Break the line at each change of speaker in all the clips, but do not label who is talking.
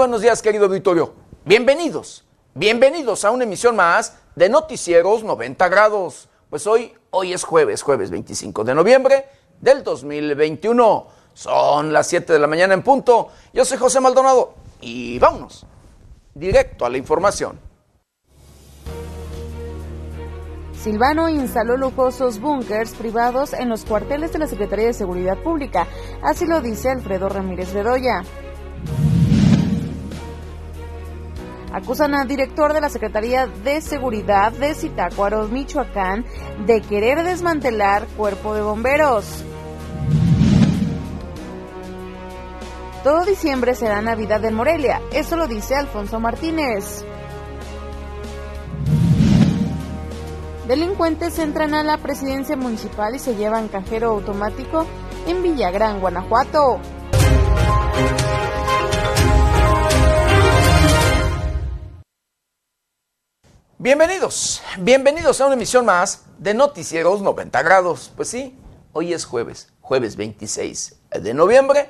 buenos días. Querido auditorio. Bienvenidos. Bienvenidos a una emisión más de Noticieros 90 grados. Pues hoy, hoy es jueves, jueves 25 de noviembre del 2021. Son las 7 de la mañana en punto. Yo soy José Maldonado y vámonos directo a la información.
Silvano instaló lujosos búnkers privados en los cuarteles de la Secretaría de Seguridad Pública. Así lo dice Alfredo Ramírez Bedoya. Acusan al director de la Secretaría de Seguridad de Zitácuaro, Michoacán, de querer desmantelar cuerpo de bomberos. Todo diciembre será Navidad en Morelia, eso lo dice Alfonso Martínez. Delincuentes entran a la presidencia municipal y se llevan cajero automático en Villagrán, Guanajuato.
Bienvenidos, bienvenidos a una emisión más de Noticieros 90 grados. Pues sí, hoy es jueves, jueves 26 de noviembre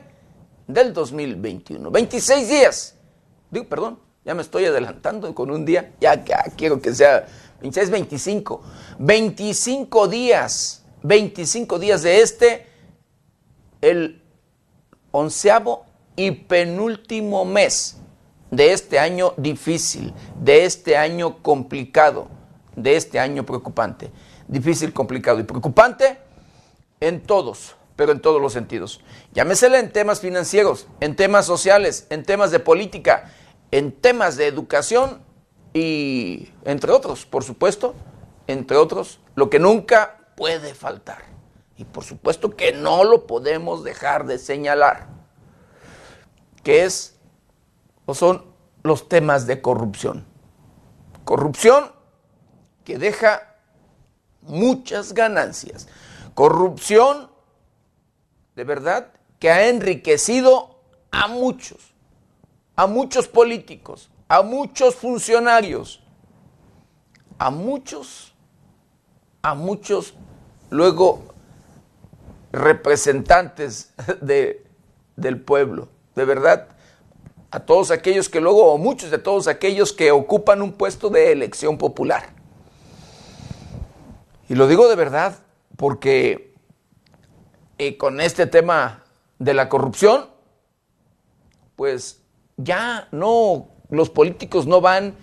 del 2021. 26 días. Digo, perdón, ya me estoy adelantando con un día. Ya, ya quiero que sea 26, 25. 25 días. 25 días de este, el onceavo y penúltimo mes de este año difícil, de este año complicado, de este año preocupante. Difícil, complicado y preocupante en todos, pero en todos los sentidos. Llámesele en temas financieros, en temas sociales, en temas de política, en temas de educación y entre otros, por supuesto, entre otros, lo que nunca puede faltar. Y por supuesto que no lo podemos dejar de señalar, que es son los temas de corrupción. Corrupción que deja muchas ganancias. Corrupción de verdad que ha enriquecido a muchos, a muchos políticos, a muchos funcionarios, a muchos, a muchos luego representantes de, del pueblo. De verdad, a todos aquellos que luego, o muchos de todos aquellos que ocupan un puesto de elección popular. Y lo digo de verdad porque eh, con este tema de la corrupción, pues ya no los políticos no van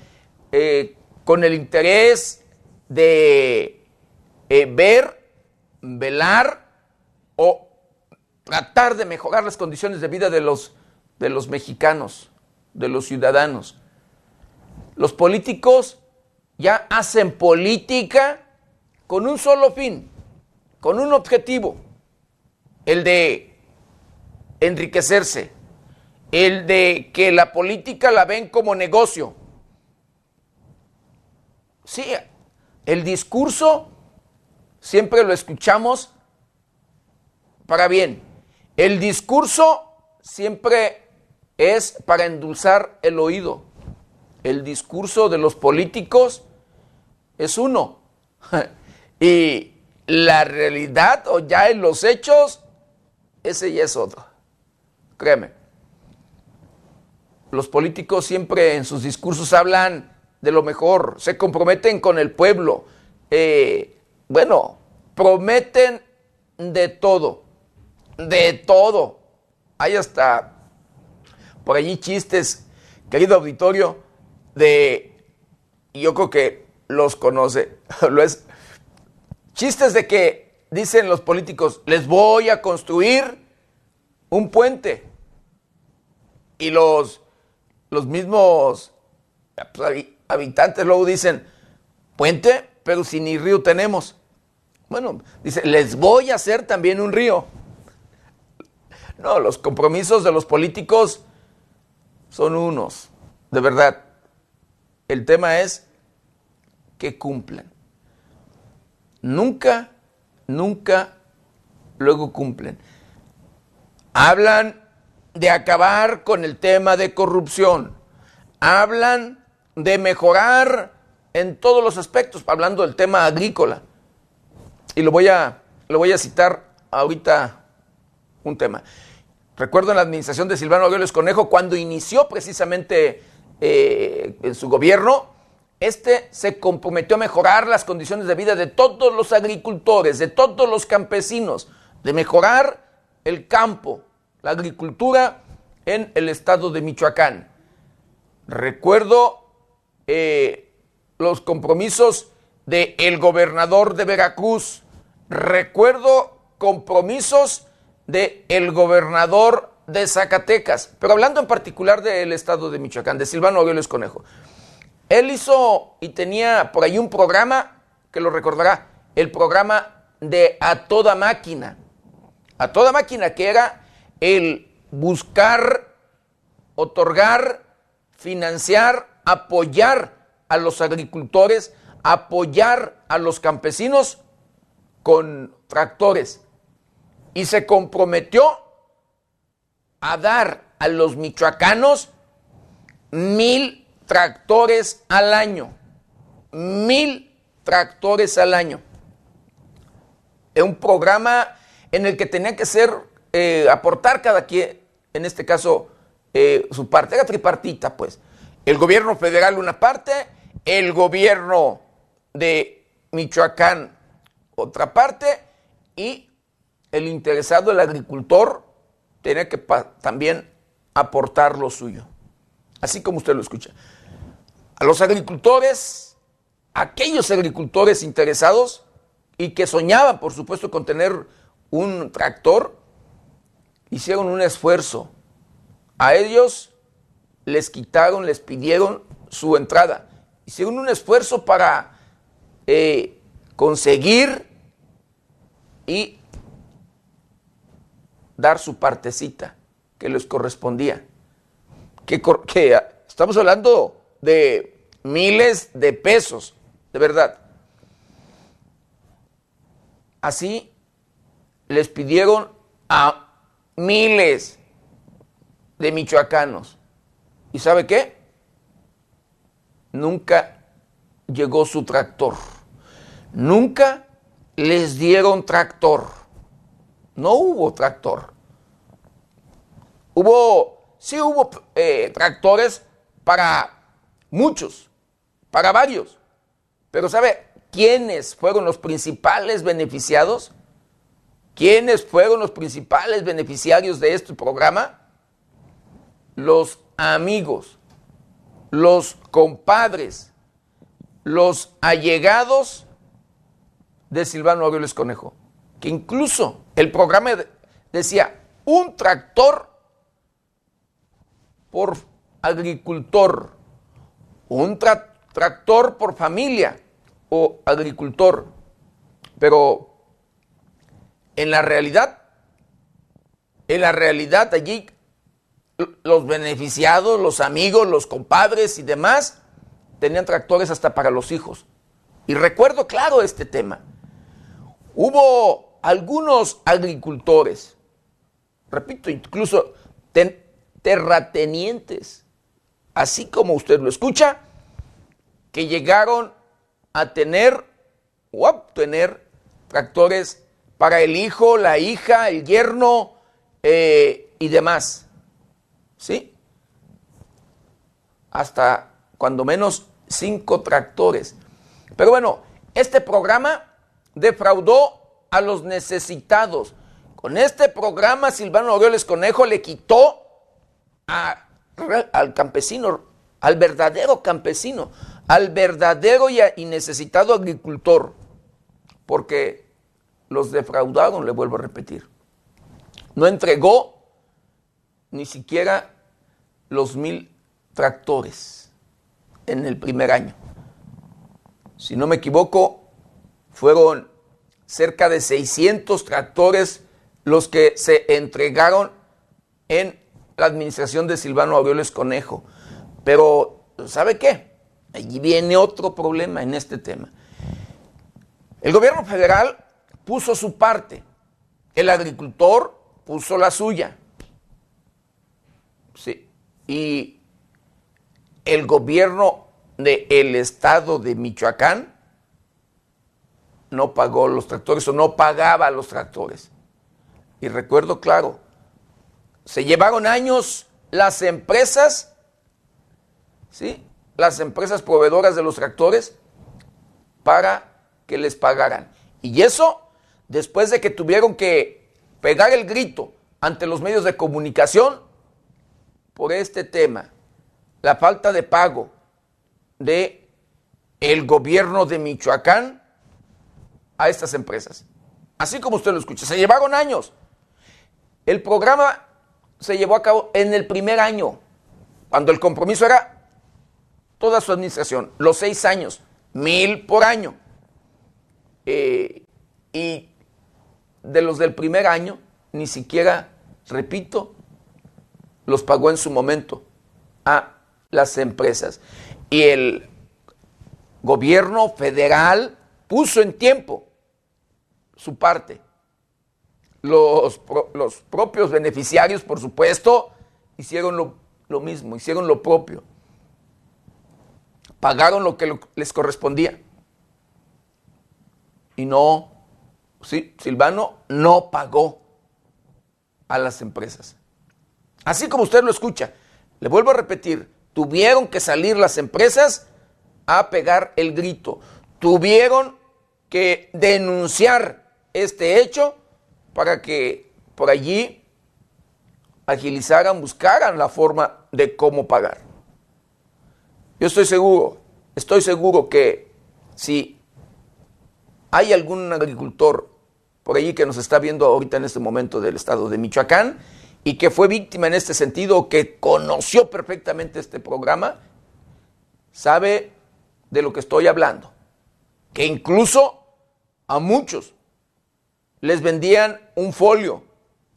eh, con el interés de eh, ver, velar o tratar de mejorar las condiciones de vida de los, de los mexicanos, de los ciudadanos. Los políticos ya hacen política con un solo fin, con un objetivo, el de enriquecerse, el de que la política la ven como negocio. Sí, el discurso siempre lo escuchamos para bien. El discurso siempre es para endulzar el oído. El discurso de los políticos es uno. y la realidad o ya en los hechos, ese ya es otro. Créeme los políticos siempre en sus discursos hablan de lo mejor, se comprometen con el pueblo. Eh, bueno, prometen de todo, de todo. Hay hasta por allí chistes, querido auditorio, de, yo creo que los conoce, lo es, chistes de que dicen los políticos, les voy a construir un puente. Y los los mismos pues, habitantes luego dicen, puente, pero si ni río tenemos. Bueno, dice, les voy a hacer también un río. No, los compromisos de los políticos son unos, de verdad. El tema es que cumplan. Nunca, nunca luego cumplen. Hablan de acabar con el tema de corrupción. Hablan de mejorar en todos los aspectos, hablando del tema agrícola. Y lo voy a, lo voy a citar ahorita un tema. Recuerdo en la administración de Silvano Aureoles Conejo, cuando inició precisamente eh, en su gobierno, este se comprometió a mejorar las condiciones de vida de todos los agricultores, de todos los campesinos, de mejorar el campo, la agricultura en el estado de Michoacán. Recuerdo eh, los compromisos del el gobernador de Veracruz. Recuerdo compromisos del el gobernador de Zacatecas, pero hablando en particular del estado de Michoacán, de Silvano Aureoles Conejo. Él hizo y tenía por ahí un programa, que lo recordará, el programa de A Toda Máquina. A Toda Máquina, que era el buscar, otorgar, financiar, apoyar a los agricultores, apoyar a los campesinos con tractores. Y se comprometió a dar a los michoacanos mil tractores al año. Mil tractores al año. Es un programa en el que tenía que ser, eh, aportar cada quien, en este caso, eh, su parte. Era tripartita, pues. El gobierno federal una parte, el gobierno de Michoacán otra parte y el interesado, el agricultor, tenía que también aportar lo suyo. Así como usted lo escucha a los agricultores, aquellos agricultores interesados y que soñaban, por supuesto, con tener un tractor, hicieron un esfuerzo. A ellos les quitaron, les pidieron su entrada. Hicieron un esfuerzo para eh, conseguir y dar su partecita que les correspondía. Que, que estamos hablando de miles de pesos, de verdad. Así les pidieron a miles de michoacanos. ¿Y sabe qué? Nunca llegó su tractor. Nunca les dieron tractor. No hubo tractor. Hubo, sí hubo eh, tractores para muchos, para varios. Pero ¿sabe quiénes fueron los principales beneficiados? ¿Quiénes fueron los principales beneficiarios de este programa? Los amigos, los compadres, los allegados de Silvano Aureoles Conejo, que incluso el programa decía un tractor por agricultor un tractor por familia o agricultor. Pero en la realidad, en la realidad allí los beneficiados, los amigos, los compadres y demás tenían tractores hasta para los hijos. Y recuerdo claro este tema. Hubo algunos agricultores, repito, incluso terratenientes, así como usted lo escucha, que llegaron a tener obtener tractores para el hijo, la hija, el yerno eh, y demás. ¿Sí? Hasta cuando menos cinco tractores. Pero bueno, este programa defraudó a los necesitados. Con este programa Silvano Aureoles Conejo le quitó al campesino, al verdadero campesino, al verdadero y, necesitado agricultor, porque los defraudaron, le vuelvo a repetir. No entregó ni siquiera los mil tractores en el primer año. Si no me equivoco, fueron cerca de 600 tractores los que se entregaron en la administración de Silvano Aureoles Conejo. Pero, ¿sabe qué? Allí viene otro problema en este tema. El gobierno federal puso su parte, el agricultor puso la suya. Sí. Y el gobierno del estado de Michoacán no pagó los tractores o no pagaba los tractores. Y recuerdo claro, se llevaron años las empresas, ¿sí? Las empresas proveedoras de los tractores para que les pagaran. Y eso después de que tuvieron que pegar el grito ante los medios de comunicación por este tema, la falta de pago de el gobierno de Michoacán a estas empresas. Así como usted lo escucha, se llevaron años. El programa se llevó a cabo en el primer año, cuando el compromiso era toda su administración, los seis años, mil por año. Eh, y de los del primer año, ni siquiera, repito, los pagó en su momento a las empresas. Y el gobierno federal puso en tiempo su parte. Los, los propios beneficiarios, por supuesto, hicieron lo, lo, mismo, hicieron lo propio. Pagaron lo que les correspondía. Y no, Silvano no pagó a las empresas. Así como usted lo escucha, le vuelvo a repetir, tuvieron que salir las empresas a pegar el grito. Tuvieron que denunciar este hecho para que por allí agilizaran, buscaran la forma de cómo pagar. Yo estoy seguro, estoy seguro que si hay algún agricultor por allí que nos está viendo ahorita en este momento del estado de Michoacán y que fue víctima en este sentido, que conoció perfectamente este programa, sabe de lo que estoy hablando. Que incluso a muchos les vendían un folio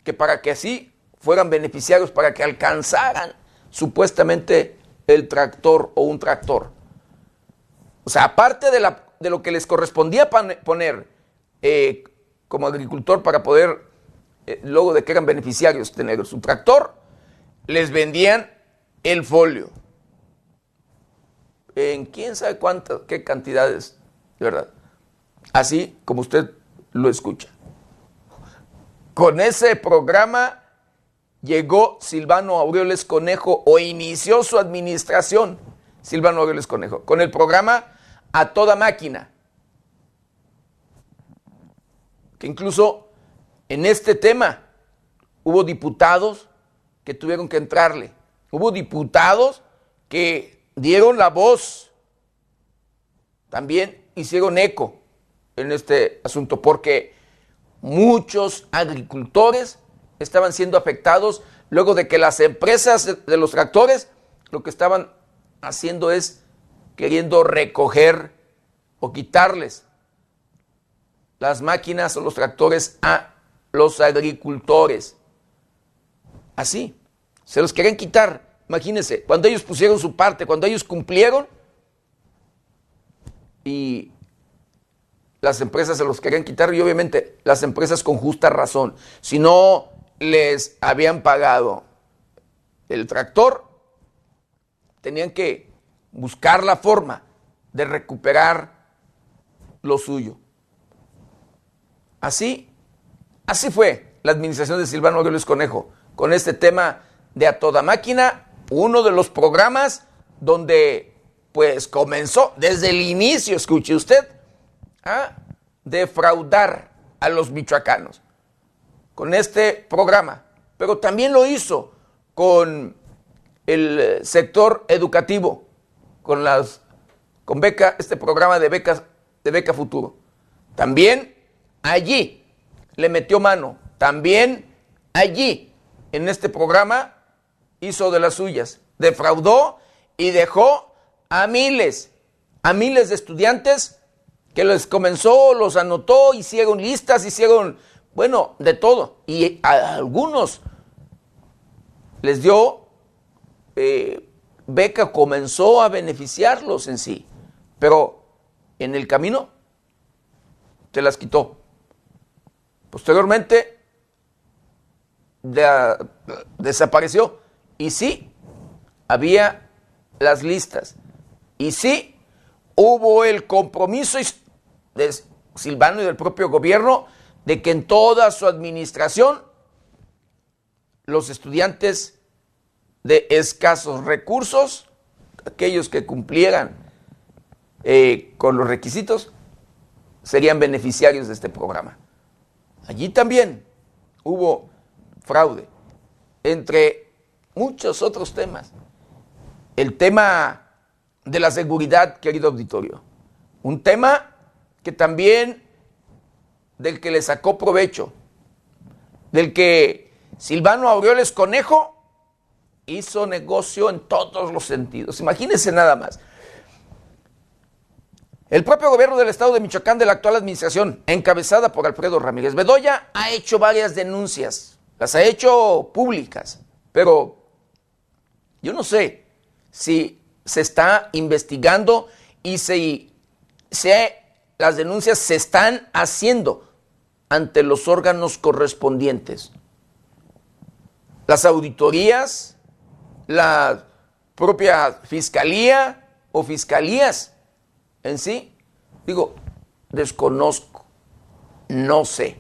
que para que así fueran beneficiarios, para que alcanzaran supuestamente el tractor o un tractor. O sea, aparte de, lo que les correspondía poner eh, como agricultor para poder, eh, luego de que eran beneficiarios, tener su tractor, les vendían el folio. En quién sabe cuántas, qué cantidades, de verdad. Así como usted lo escucha. Con ese programa llegó Silvano Aureoles Conejo o inició su administración Silvano Aureoles Conejo con el programa A Toda Máquina. Que incluso en este tema hubo diputados que tuvieron que entrarle. Hubo diputados que dieron la voz. También hicieron eco en este asunto porque muchos agricultores estaban siendo afectados luego de que las empresas de los tractores lo que estaban haciendo es queriendo recoger o quitarles las máquinas o los tractores a los agricultores. Así, se los querían quitar. Imagínense, cuando ellos pusieron su parte, cuando ellos cumplieron y las empresas se los querían quitar y obviamente las empresas con justa razón. Si no les habían pagado el tractor, tenían que buscar la forma de recuperar lo suyo. Así, así fue la administración de Silvano Aureoles Conejo con este tema de a toda máquina, uno de los programas donde pues comenzó desde el inicio, escuche usted, a defraudar a los michoacanos con este programa, pero también lo hizo con el sector educativo, con las con beca, este programa de becas de beca futuro. También allí le metió mano, también allí en este programa hizo de las suyas, defraudó y dejó a miles, a miles de estudiantes que les comenzó, los anotó, hicieron listas, hicieron, bueno, de todo. Y a algunos les dio eh, beca, comenzó a beneficiarlos en sí, pero en el camino se las quitó. Posteriormente desapareció. Y sí, había las listas. Y sí, hubo el compromiso de Silvano y del propio gobierno de que en toda su administración los estudiantes de escasos recursos, aquellos que cumplieran eh, con los requisitos, serían beneficiarios de este programa. Allí también hubo fraude, entre muchos otros temas. El tema de la seguridad, querido auditorio, un tema que también del que le sacó provecho, del que Silvano Aureoles Conejo hizo negocio en todos los sentidos. Imagínense nada más. El propio gobierno del estado de Michoacán de la actual administración, encabezada por Alfredo Ramírez Bedoya, ha hecho varias denuncias, las ha hecho públicas, pero yo no sé si se está investigando y si, las denuncias se están haciendo ante los órganos correspondientes. Las auditorías, la propia fiscalía o fiscalías en sí, digo, desconozco, no sé,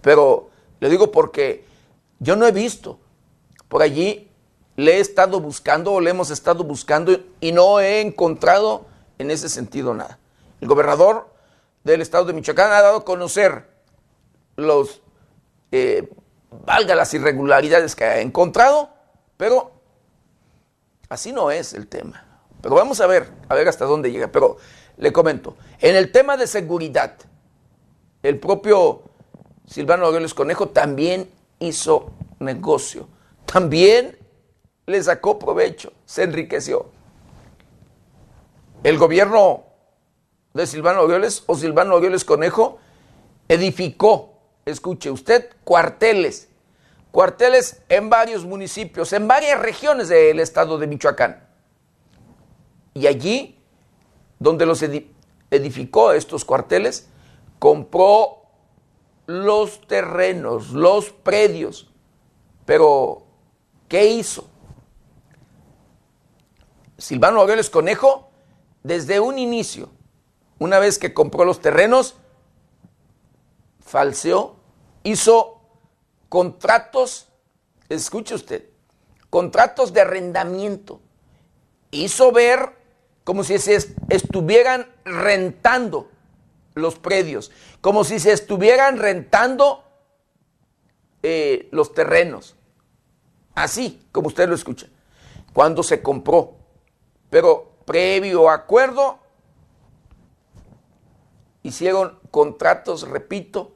pero le digo porque yo no he visto por allí, le he estado buscando o le hemos estado buscando y no he encontrado en ese sentido nada. El gobernador del estado de Michoacán ha dado a conocer los, eh, valga las irregularidades que ha encontrado, pero así no es el tema. Pero vamos a ver, a ver hasta dónde llega. Pero le comento, en el tema de seguridad, el propio Silvano Aureoles Conejo también hizo negocio, también le sacó provecho, se enriqueció. El gobierno de Silvano Aureoles o Silvano Aureoles Conejo edificó, escuche usted, cuarteles, cuarteles en varios municipios, en varias regiones del estado de Michoacán. Y allí, donde los edificó estos cuarteles, compró los terrenos, los predios. Pero, ¿qué hizo? Silvano Aureoles Conejo, desde un inicio, una vez que compró los terrenos, falseó, hizo contratos, escuche usted, contratos de arrendamiento. Hizo ver como si se estuvieran rentando los predios, como si se estuvieran rentando eh, los terrenos. Así como usted lo escucha. Cuando se compró. Pero previo acuerdo, hicieron contratos, repito,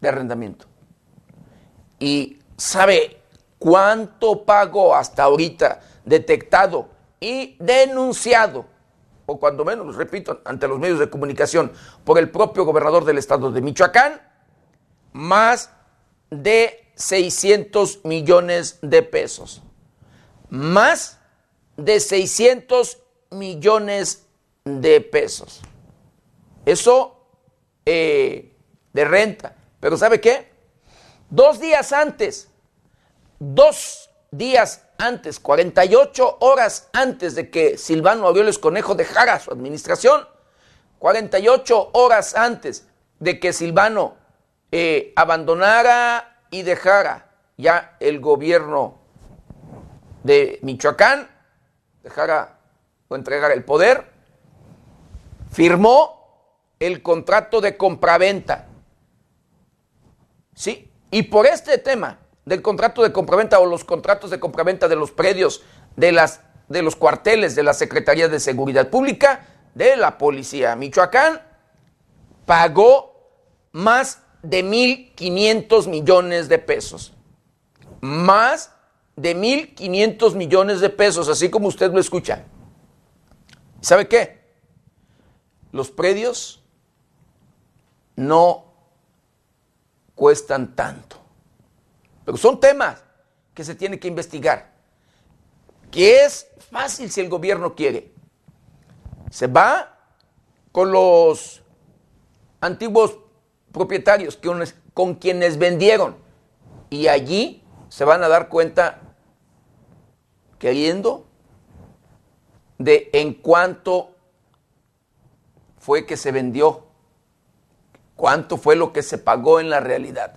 de arrendamiento. ¿Y sabe cuánto pagó hasta ahorita detectado y denunciado, o cuando menos, repito, ante los medios de comunicación, por el propio gobernador del estado de Michoacán, más de 600 millones de pesos. Más de 600 millones de pesos. Eso eh, de renta. Pero ¿sabe qué? Dos días antes, dos días antes, 48 horas antes de que Silvano Aureoles Conejo dejara su administración, 48 horas antes de que Silvano eh, abandonara y dejara ya el gobierno de Michoacán, dejara o entregara el poder, firmó el contrato de compraventa. Sí, y por este tema del contrato de compraventa o los contratos de compraventa de los predios de, las, de los cuarteles de la Secretaría de Seguridad Pública de la Policía Michoacán, pagó más de 1.500 millones de pesos. Más de 1.500 millones de pesos, así como usted lo escucha. ¿Sabe qué? Los predios no cuestan tanto. Pero son temas que se tiene que investigar. Que es fácil si el gobierno quiere. Se va con los antiguos propietarios con quienes vendieron. Y allí se van a dar cuenta, queriendo, de en cuánto fue que se vendió, cuánto fue lo que se pagó en la realidad.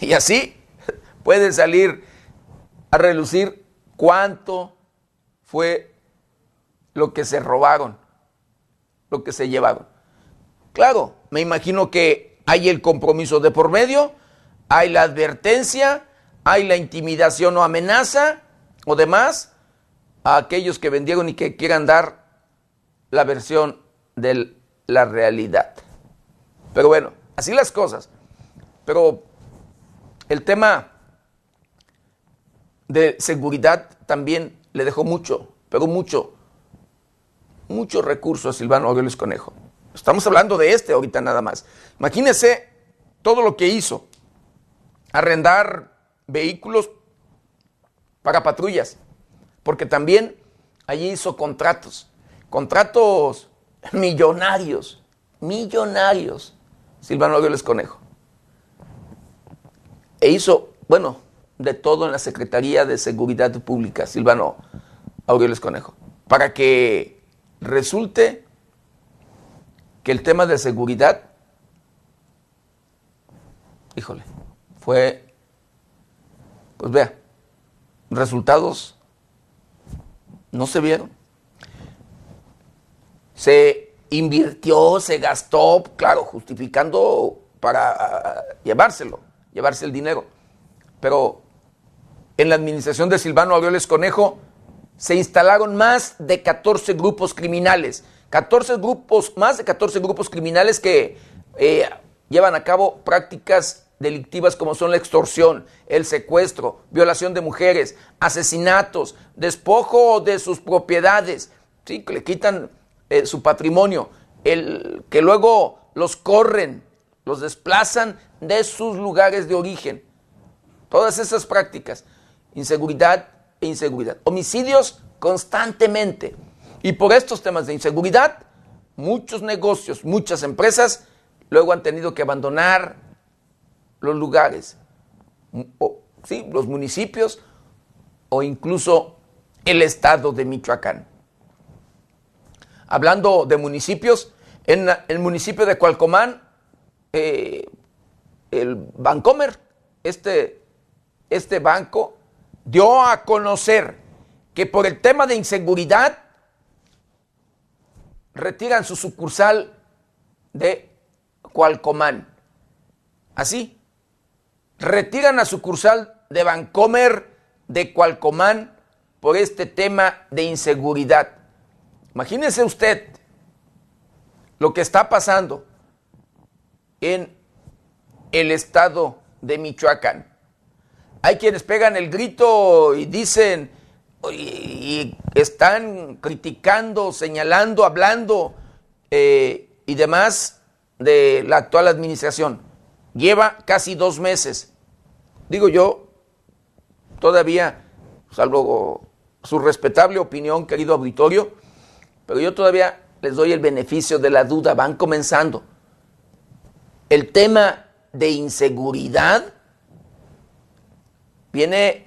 Y así puede salir a relucir cuánto fue lo que se robaron, lo que se llevaron. Claro, me imagino que hay el compromiso de por medio, hay la advertencia, hay la intimidación o amenaza o demás a aquellos que vendieron y que quieran dar la versión de la realidad. Pero bueno, así las cosas. Pero el tema de seguridad también le dejó mucho, pero mucho, muchos recursos a Silvano Aureoles Conejo. Estamos hablando de este ahorita nada más. Imagínense todo lo que hizo. Arrendar vehículos para patrullas, porque también allí hizo contratos, contratos millonarios, millonarios, Silvano Aureoles Conejo. E hizo, bueno, de todo en la Secretaría de Seguridad Pública, Silvano Aureoles Conejo, para que resulte que el tema de seguridad, híjole, fue, pues vea, resultados no se vieron. Se invirtió, se gastó, claro, justificando para llevárselo, llevarse el dinero. Pero en la administración de Silvano Aureoles Conejo se instalaron más de 14 grupos criminales 14 grupos, más de 14 grupos criminales que eh, llevan a cabo prácticas delictivas como son la extorsión, el secuestro, violación de mujeres, asesinatos, despojo de sus propiedades, ¿sí? le quitan eh, su patrimonio, el, que luego los corren, los desplazan de sus lugares de origen. Todas esas prácticas, inseguridad e inseguridad, homicidios constantemente. Y por estos temas de inseguridad, muchos negocios, muchas empresas luego han tenido que abandonar los lugares, o, ¿sí? los municipios o incluso el estado de Michoacán. Hablando de municipios, en el municipio de Cualcomán, eh, el Bancomer, este, este banco, dio a conocer que por el tema de inseguridad retiran su sucursal de Cualcomán. Así, retiran la sucursal de Bancomer de Cualcomán por este tema de inseguridad. Imagínese usted lo que está pasando en el estado de Michoacán. Hay quienes pegan el grito y dicen, y, están criticando, señalando, hablando eh, y demás de la actual administración. Lleva casi dos meses. Digo yo, todavía, salvo su respetable opinión, querido auditorio, pero yo todavía les doy el beneficio de la duda, van comenzando. El tema de inseguridad viene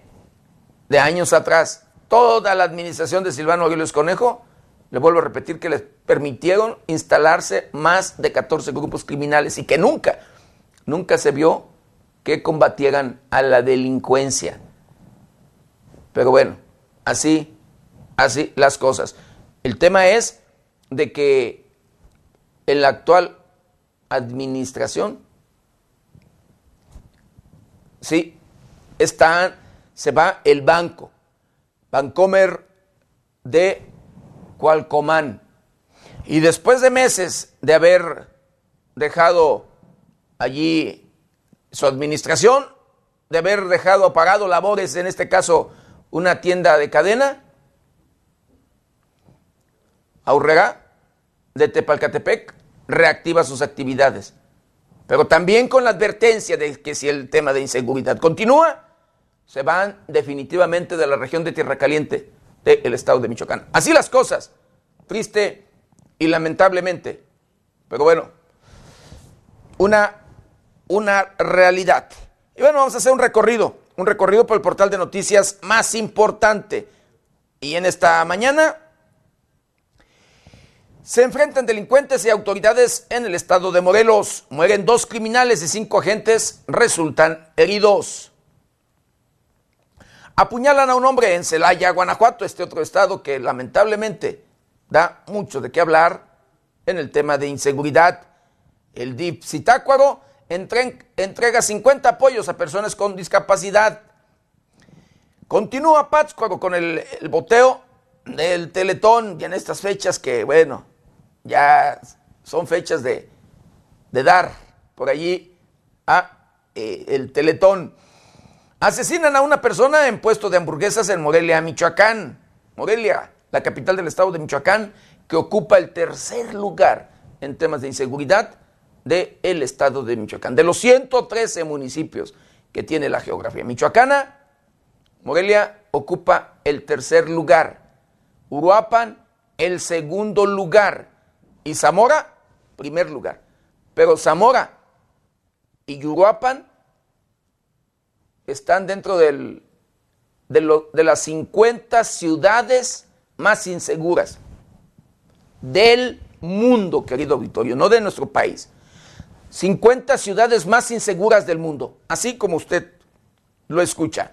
de años atrás toda la administración de Silvano Aguiles Conejo, le vuelvo a repetir que les permitieron instalarse más de 14 grupos criminales y que nunca, nunca se vio que combatieran a la delincuencia. Pero bueno, así, así las cosas. El tema es de que en la actual administración, sí, está, se va el banco, Vancomer de Cualcomán. Y después de meses de haber dejado allí su administración, de haber dejado apagado labores, en este caso una tienda de cadena, Aurrera de Tepalcatepec reactiva sus actividades, pero también con la advertencia de que si el tema de inseguridad continúa, se van definitivamente de la región de Tierra Caliente del estado de Michoacán. Así las cosas, triste y lamentablemente, pero bueno, una, una realidad. Y bueno, vamos a hacer un recorrido, un recorrido por el portal de noticias más importante. Y en esta mañana se enfrentan delincuentes y autoridades en el estado de Morelos. Mueren dos criminales y cinco agentes resultan heridos. Apuñalan a un hombre en Celaya, Guanajuato, este otro estado que lamentablemente da mucho de qué hablar en el tema de inseguridad. El DIP Zitácuaro entrega 50 apoyos a personas con discapacidad. Continúa Pátzcuaro con el, el boteo del Teletón y en estas fechas que, bueno, ya son fechas de, de dar por allí a eh, el Teletón. Asesinan a una persona en puesto de hamburguesas en Morelia, Michoacán. Morelia, la capital del estado de Michoacán, que ocupa el tercer lugar en temas de inseguridad del estado de Michoacán. De los 113 municipios que tiene la geografía michoacana, Morelia ocupa el tercer lugar. Uruapan, el segundo lugar. Y Zamora, primer lugar. Pero Zamora y Uruapan están dentro de, las 50 ciudades más inseguras del mundo, querido auditorio, no de nuestro país. 50 ciudades más inseguras del mundo, así como usted lo escucha.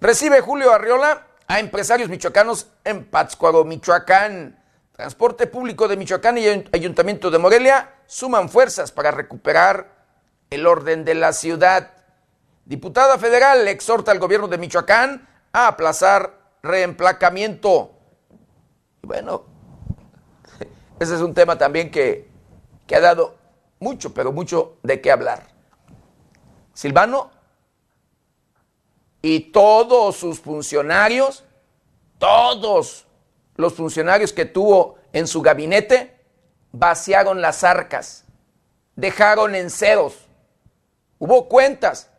Recibe Julio Arriola a empresarios michoacanos en Pátzcuaro, Michoacán. Transporte público de Michoacán y Ayuntamiento de Morelia suman fuerzas para recuperar el orden de la ciudad. Diputada federal exhorta al gobierno de Michoacán a aplazar reemplacamiento. Bueno, ese es un tema también que, que ha dado mucho, pero mucho de qué hablar. Silvano y todos sus funcionarios, todos los funcionarios que tuvo en su gabinete, vaciaron las arcas, dejaron en ceros Hubo cuentas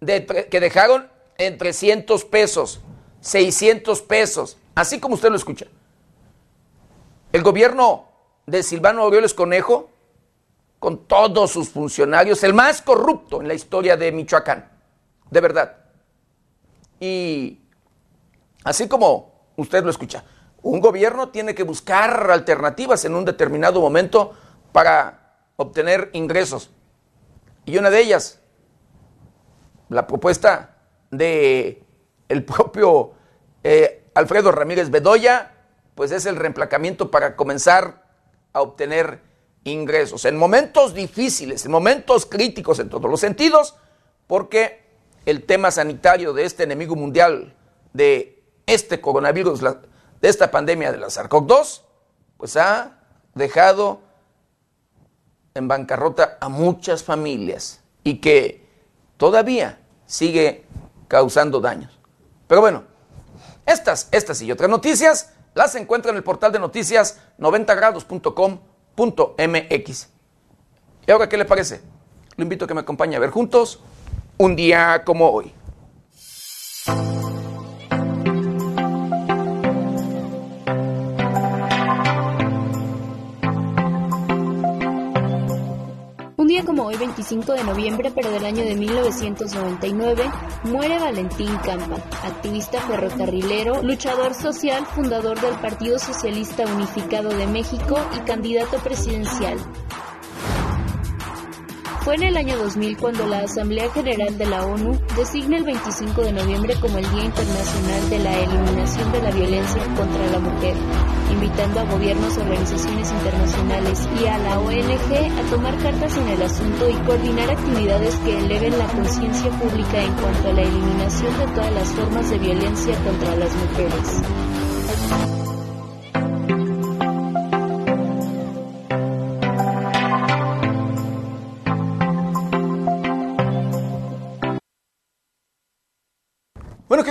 que dejaron en 300 pesos, 600 pesos, así como usted lo escucha. El gobierno de Silvano Aureoles Conejo, con todos sus funcionarios, el más corrupto en la historia de Michoacán, de verdad. Y así como usted lo escucha, un gobierno tiene que buscar alternativas en un determinado momento para obtener ingresos. Y una de ellas, la propuesta de propio eh, Alfredo Ramírez Bedoya, pues es el reemplacamiento para comenzar a obtener ingresos en momentos difíciles, en momentos críticos en todos los sentidos, porque el tema sanitario de este enemigo mundial, de este coronavirus, de esta pandemia de la SARS-CoV-2, pues ha dejado en bancarrota a muchas familias y que todavía sigue causando daños. Pero bueno, estas, estas y otras noticias las encuentra en el portal de noticias 90grados.com.mx. ¿Y ahora qué le parece? Lo invito a que me acompañe a ver juntos un día como hoy.
Como hoy 25 de noviembre, pero del año de 1999, muere Valentín Campa, activista ferrocarrilero, luchador social, fundador del Partido Socialista Unificado de México y candidato presidencial. Fue en el año 2000 cuando la Asamblea General de la ONU designa el 25 de noviembre como el Día Internacional de la Eliminación de la Violencia contra la Mujer, invitando a gobiernos, organizaciones internacionales y a la ONG a tomar cartas en el asunto y coordinar actividades que eleven la conciencia pública en cuanto a la eliminación de todas las formas de violencia contra las mujeres.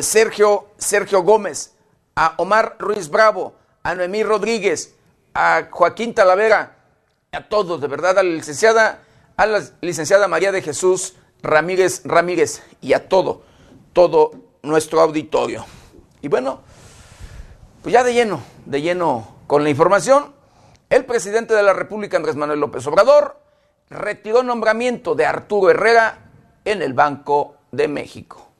Sergio, Sergio Gómez, a Omar Ruiz Bravo, a Noemí Rodríguez, a Joaquín Talavera, a todos, de verdad, a la licenciada, a la licenciada María de Jesús Ramírez Ramírez y a todo, todo nuestro auditorio. Y bueno, pues ya de lleno, de lleno con la información, el presidente de la República, Andrés Manuel López Obrador, retiró nombramiento de Arturo Herrera en el Banco de México.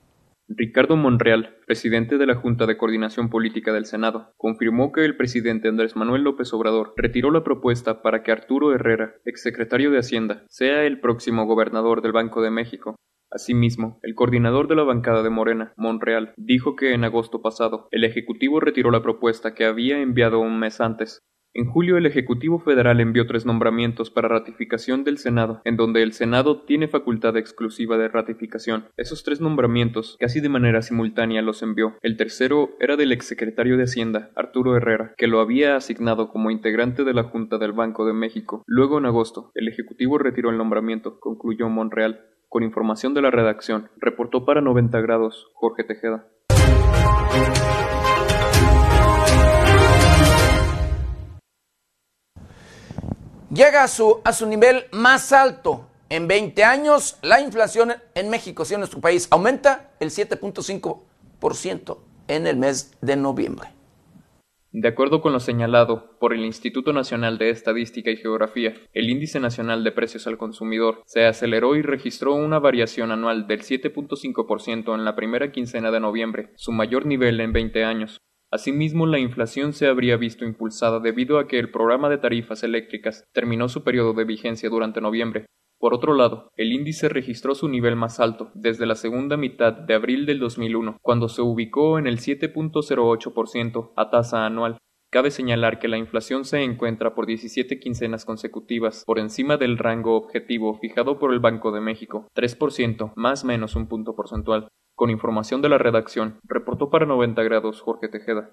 Ricardo Monreal, presidente de la Junta de Coordinación Política del Senado, confirmó que el presidente Andrés Manuel López Obrador retiró la propuesta para que Arturo Herrera, exsecretario de Hacienda, sea el próximo gobernador del Banco de México. Asimismo, el coordinador de la bancada de Morena, Monreal, dijo que en agosto pasado el Ejecutivo retiró la propuesta que había enviado un mes antes. En julio el Ejecutivo Federal envió tres nombramientos para ratificación del Senado, en donde el Senado tiene facultad exclusiva de ratificación. Esos tres nombramientos, casi de manera simultánea, los envió. El tercero era del exsecretario de Hacienda, Arturo Herrera, que lo había asignado como integrante de la Junta del Banco de México. Luego, en agosto, el Ejecutivo retiró el nombramiento, concluyó Monreal. Con información de la redacción, reportó para 90 grados Jorge Tejeda.
Llega a su, a su nivel más alto en 20 años. La inflación en México, sí en nuestro país, aumenta el 7.5% en el mes de noviembre.
De acuerdo con lo señalado por el Instituto Nacional de Estadística y Geografía, el Índice Nacional de Precios al Consumidor se aceleró y registró una variación anual del 7.5% en la primera quincena de noviembre, su mayor nivel en 20 años. Asimismo, la inflación se habría visto impulsada debido a que el programa de tarifas eléctricas terminó su periodo de vigencia durante noviembre, por otro lado, el índice registró su nivel más alto desde la segunda mitad de abril del 2001, cuando se ubicó en el 7.08% a tasa anual. Cabe señalar que la inflación se encuentra por 17 quincenas consecutivas por encima del rango objetivo fijado por el Banco de México, 3%, más menos un punto porcentual. Con información de la redacción, reportó para 90 grados Jorge Tejeda.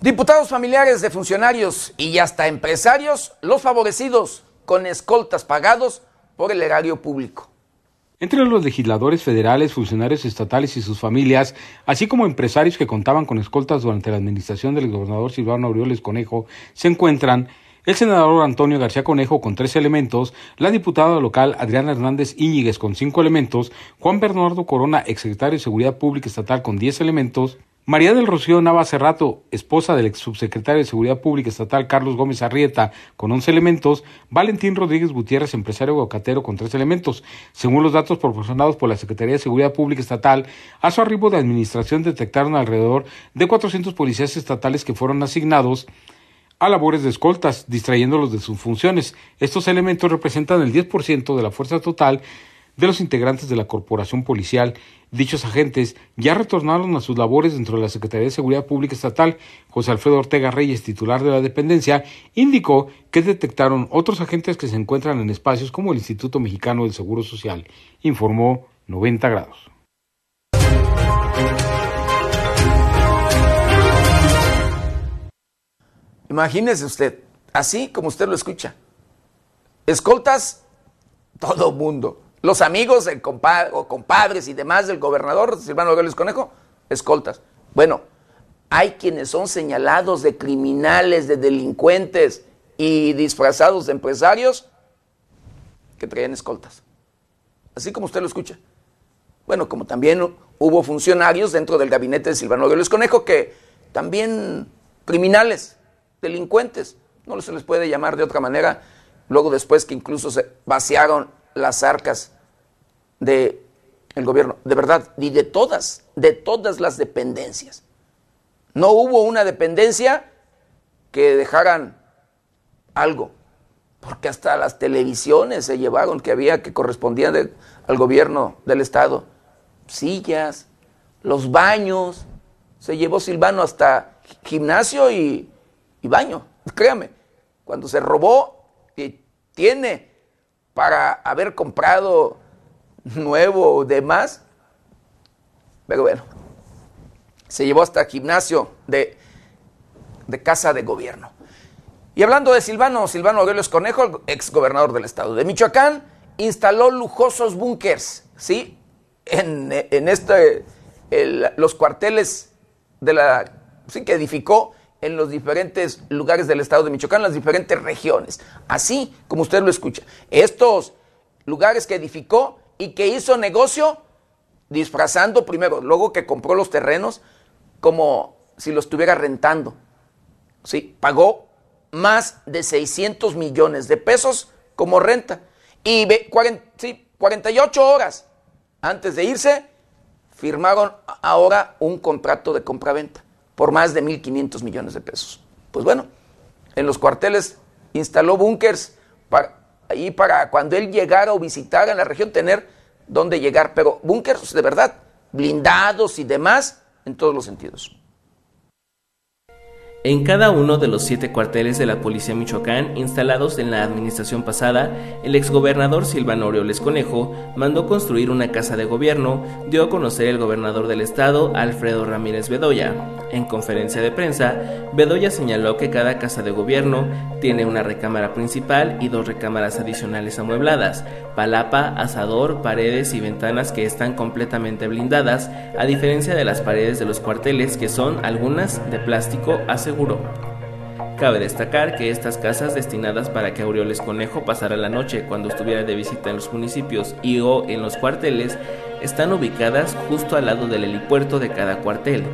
Diputados familiares de funcionarios y hasta empresarios, los favorecidos con escoltas pagados por el erario público.
Entre los legisladores federales, funcionarios estatales y sus familias, así como empresarios que contaban con escoltas durante la administración del gobernador Silvano Aureoles Conejo, se encuentran el senador Antonio García Conejo con tres elementos, la diputada local Adriana Hernández Íñiguez con cinco elementos, Juan Bernardo Corona, exsecretario de Seguridad Pública Estatal con diez elementos, María del Rocío Nava Cerrato, esposa del ex subsecretario de Seguridad Pública Estatal Carlos Gómez Arrieta, con 11 elementos, Valentín Rodríguez Gutiérrez, empresario aguacatero, con 3 elementos. Según los datos proporcionados por la Secretaría de Seguridad Pública Estatal, a su arribo de administración detectaron alrededor de 400 policías estatales que fueron asignados a labores de escoltas, distrayéndolos de sus funciones. Estos elementos representan el 10% de la fuerza total de los integrantes de la corporación policial. Dichos agentes ya retornaron a sus labores dentro de la Secretaría de Seguridad Pública Estatal. José Alfredo Ortega Reyes, titular de la dependencia, indicó que detectaron otros agentes que se encuentran en espacios como el Instituto Mexicano del Seguro Social. Informó 90 grados.
Imagínese usted, así como usted lo escucha. Escoltas todo mundo los amigos o compadres y demás del gobernador Silvano Aureoles Conejo, escoltas. Bueno, hay quienes son señalados de criminales, de delincuentes y disfrazados de empresarios que traían escoltas. Así como usted lo escucha. Bueno, como también hubo funcionarios dentro del gabinete de Silvano Aureoles Conejo que también criminales, delincuentes, no se les puede llamar de otra manera, luego después que incluso se vaciaron las arcas del el gobierno, de verdad, y de todas, de todas las dependencias. No hubo una dependencia que dejaran algo, porque hasta las televisiones se llevaron que había que correspondían al gobierno del estado, sillas, los baños, se llevó Silvano hasta gimnasio y, y baño, créame, cuando se robó y tiene para haber comprado nuevo o demás. Pero bueno, se llevó hasta el gimnasio de, de casa de gobierno. Y hablando de Silvano, Silvano Aurelio Conejo, ex gobernador del estado de Michoacán, instaló lujosos búnkers, ¿sí? En, en este, los cuarteles de la, sí, que edificó en los diferentes lugares del estado de Michoacán, las diferentes regiones. Así como usted lo escucha. Estos lugares que edificó y que hizo negocio disfrazando primero, luego que compró los terrenos como si los estuviera rentando. Sí, pagó más de 600 millones de pesos como renta. Y 48 horas antes de irse, firmaron ahora un contrato de compraventa por más de 1.500 millones de pesos. Pues bueno, en los cuarteles instaló búnkers para, ahí para cuando él llegara o visitara en la región tener dónde llegar, pero búnkers de verdad, blindados y demás en todos los sentidos.
En cada uno de los siete cuarteles de la Policía Michoacán instalados en la administración pasada, el exgobernador Silvano Aureoles Conejo mandó construir una casa de gobierno, dio a conocer el gobernador del estado, Alfredo Ramírez Bedoya. En conferencia de prensa, Bedoya señaló que cada casa de gobierno tiene una recámara principal y dos recámaras adicionales amuebladas, palapa, asador, paredes y ventanas que están completamente blindadas, a diferencia de las paredes de los cuarteles que son algunas de plástico Cabe destacar que estas casas destinadas para que Aureoles Conejo pasara la noche cuando estuviera de visita en los municipios y o en los cuarteles están ubicadas justo al lado del helipuerto de cada cuartel.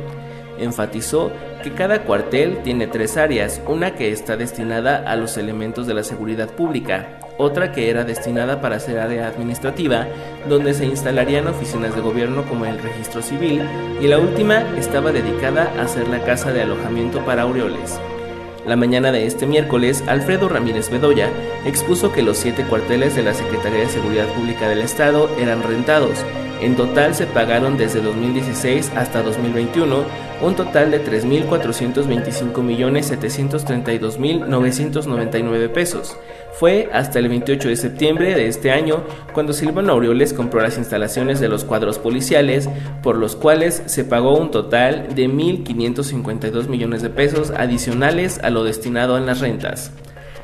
Enfatizó que cada cuartel tiene tres áreas, una que está destinada a los elementos de la seguridad pública, otra que era destinada para ser área administrativa, donde se instalarían oficinas de gobierno como el registro civil, y la última estaba dedicada a ser la casa de alojamiento para Aureoles. La mañana de este miércoles, Alfredo Ramírez Bedoya expuso que los siete cuarteles de la Secretaría de Seguridad Pública del Estado eran rentados. En total se pagaron desde 2016 hasta 2021 un total de 3.425.732.999 pesos. Fue hasta el 28 de septiembre de este año cuando Silvano Aureoles compró las instalaciones de los cuadros policiales, por los cuales se pagó un total de 1.552 millones de pesos adicionales a lo destinado en las rentas.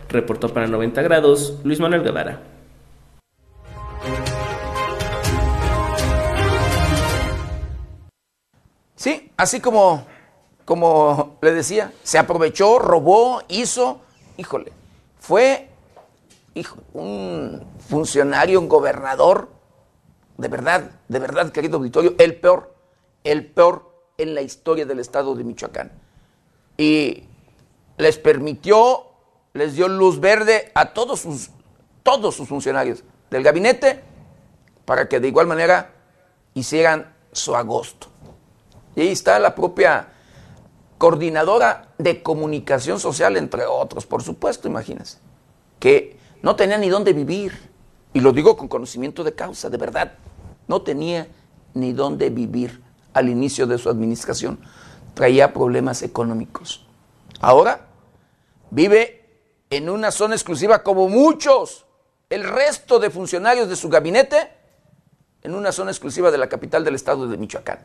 Reportó para 90 grados Luis Manuel Guevara.
Sí, así como, como le decía, se aprovechó, robó, hizo, híjole, fue un funcionario, un gobernador, de verdad, de verdad, querido auditorio, el peor, el peor en la historia del estado de Michoacán. Y les permitió, les dio luz verde a todos sus, todos sus funcionarios del gabinete para que de igual manera hicieran su agosto. Y ahí está la propia coordinadora de comunicación social, entre otros, por supuesto, imagínense, que no tenía ni dónde vivir. Y lo digo con conocimiento de causa, de verdad. No tenía ni dónde vivir al inicio de su administración. Traía problemas económicos. Ahora vive en una zona exclusiva como muchos, el resto de funcionarios de su gabinete, en una zona exclusiva de la capital del estado de Michoacán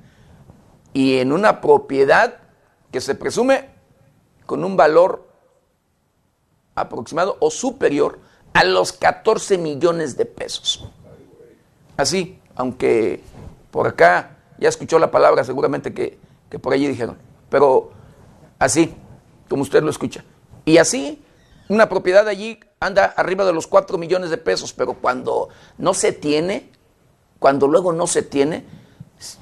y en una propiedad que se presume con un valor aproximado o superior a los 14 millones de pesos. Así, aunque por acá ya escuchó la palabra seguramente que, que por allí dijeron, pero así, como usted lo escucha. Y así, una propiedad allí anda arriba de los 4 millones de pesos, pero cuando no se tiene, cuando luego no se tiene,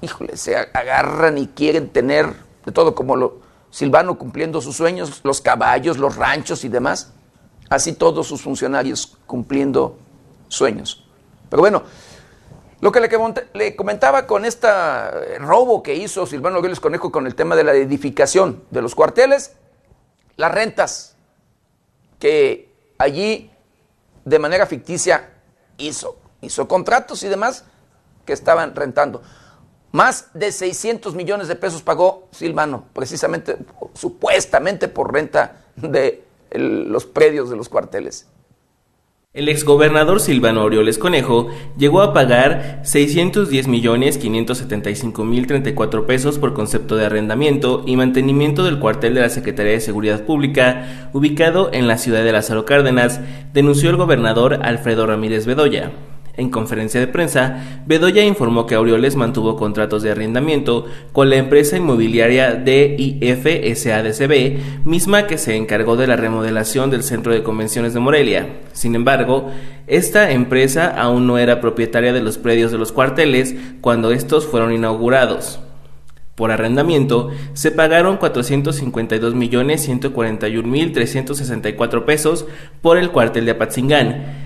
híjole, se agarran y quieren tener de todo, como lo, Silvano cumpliendo sus sueños, los caballos, los ranchos y demás, así todos sus funcionarios cumpliendo sueños. Pero bueno, lo que le, comentaba con este robo que hizo Silvano Vélez Conejo con el tema de la edificación de los cuarteles, las rentas que allí de manera ficticia hizo, hizo contratos y demás que estaban rentando. Más de 600 millones de pesos pagó Silvano, precisamente, supuestamente por renta de los predios de los cuarteles.
El exgobernador Silvano Aureoles Conejo llegó a pagar 610 millones 575 mil 34 pesos por concepto de arrendamiento y mantenimiento del cuartel de la Secretaría de Seguridad Pública, ubicado en la ciudad de Lázaro Cárdenas, denunció el gobernador Alfredo Ramírez Bedoya. En conferencia de prensa, Bedoya informó que Aureoles mantuvo contratos de arrendamiento con la empresa inmobiliaria DIF SADCB, misma que se encargó de la remodelación del Centro de Convenciones de Morelia. Sin embargo, esta empresa aún no era propietaria de los predios de los cuarteles cuando estos fueron inaugurados. Por arrendamiento se pagaron 452.141.364 pesos por el cuartel de Apatzingán,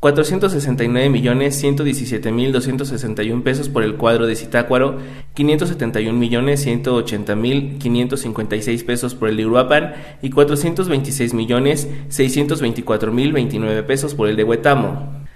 469.117.261 pesos por el cuadro de Zitácuaro, 571.180.556 pesos por el de Uruapan y 426.624.029 pesos por el de Huetamo.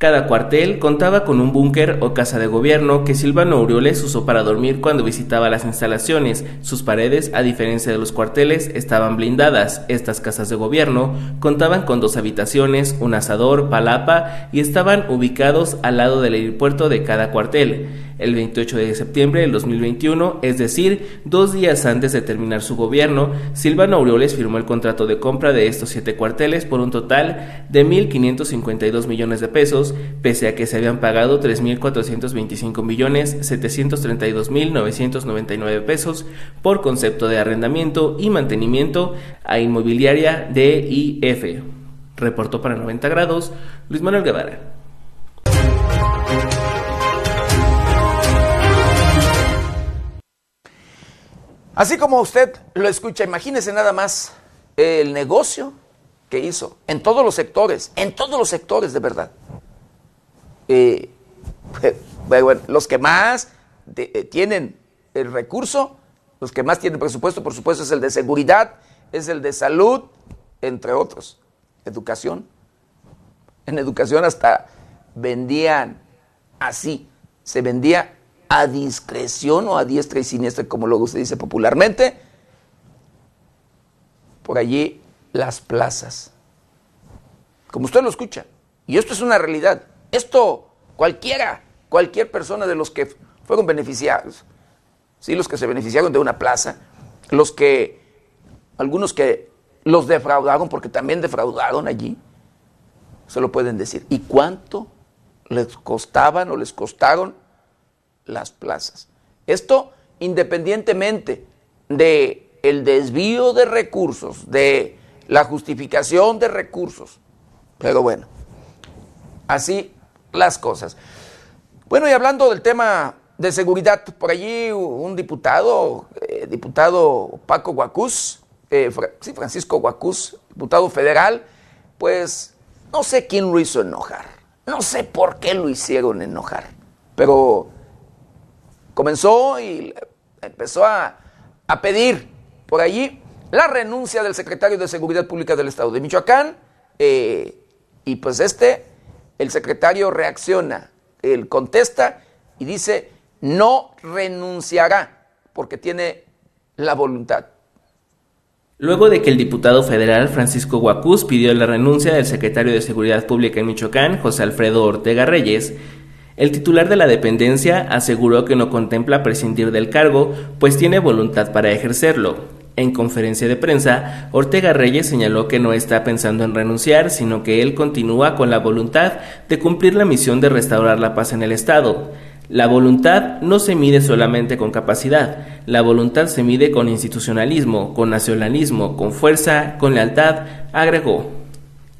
Cada cuartel contaba con un búnker o casa de gobierno que Silvano Aureoles usó para dormir cuando visitaba las instalaciones. Sus paredes, a diferencia de los cuarteles, estaban blindadas. Estas casas de gobierno contaban con dos habitaciones, un asador, palapa y estaban ubicados al lado del aeropuerto de cada cuartel el 28 de septiembre del 2021, es decir, dos días antes de terminar su gobierno, Silvano Aureoles firmó el contrato de compra de estos siete cuarteles por un total de 1.552 millones de pesos, pese a que se habían pagado 3.425 millones 732.999 pesos por concepto de arrendamiento y mantenimiento a inmobiliaria DIF. Reportó para 90 grados Luis Manuel Guevara.
Así como usted lo escucha, imagínese nada más el negocio que hizo en todos los sectores, en todos los sectores de verdad. Eh, los que más eh, tienen el recurso, los que más tienen presupuesto, por supuesto, es el de seguridad, es el de salud, entre otros. Educación. En educación hasta vendían así, se vendía a discreción o a diestra y siniestra, como luego se dice popularmente, por allí las plazas. Como usted lo escucha. Y esto es una realidad. Esto cualquiera, cualquier persona de los que fueron beneficiados, ¿sí? los que se beneficiaron de una plaza, los que, algunos que los defraudaron, porque también defraudaron allí, se lo pueden decir. ¿Y cuánto les costaban o les costaron las plazas. Esto independientemente de el desvío de recursos, de la justificación de recursos. Pero bueno, así las cosas. Bueno, y hablando del tema de seguridad, por allí un diputado, eh, diputado Paco Guacuz, eh, sí, Francisco Guacuz, diputado federal, pues no sé quién lo hizo enojar, no sé por qué lo hicieron enojar, pero comenzó y empezó a, pedir por allí la renuncia del secretario de Seguridad Pública del Estado de Michoacán. Eh, y pues este, el secretario reacciona, él contesta y dice, no renunciará porque tiene la voluntad.
Luego de que el diputado federal Francisco Guacuz pidió la renuncia del secretario de Seguridad Pública en Michoacán, José Alfredo Ortega Reyes, el titular de la dependencia aseguró que no contempla prescindir del cargo, pues tiene voluntad para ejercerlo. En conferencia de prensa, Ortega Reyes señaló que no está pensando en renunciar, sino que él continúa con la voluntad de cumplir la misión de restaurar la paz en el Estado. La voluntad no se mide solamente con capacidad, la voluntad se mide con institucionalismo, con nacionalismo, con fuerza, con lealtad, agregó.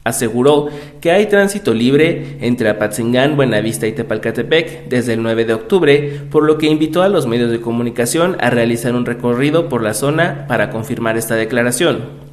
Aseguró que hay tránsito libre entre Apatzingán, Buenavista y Tepalcatepec desde el 9 de octubre, por lo que invitó a los medios de comunicación a realizar un recorrido por la zona para confirmar esta declaración.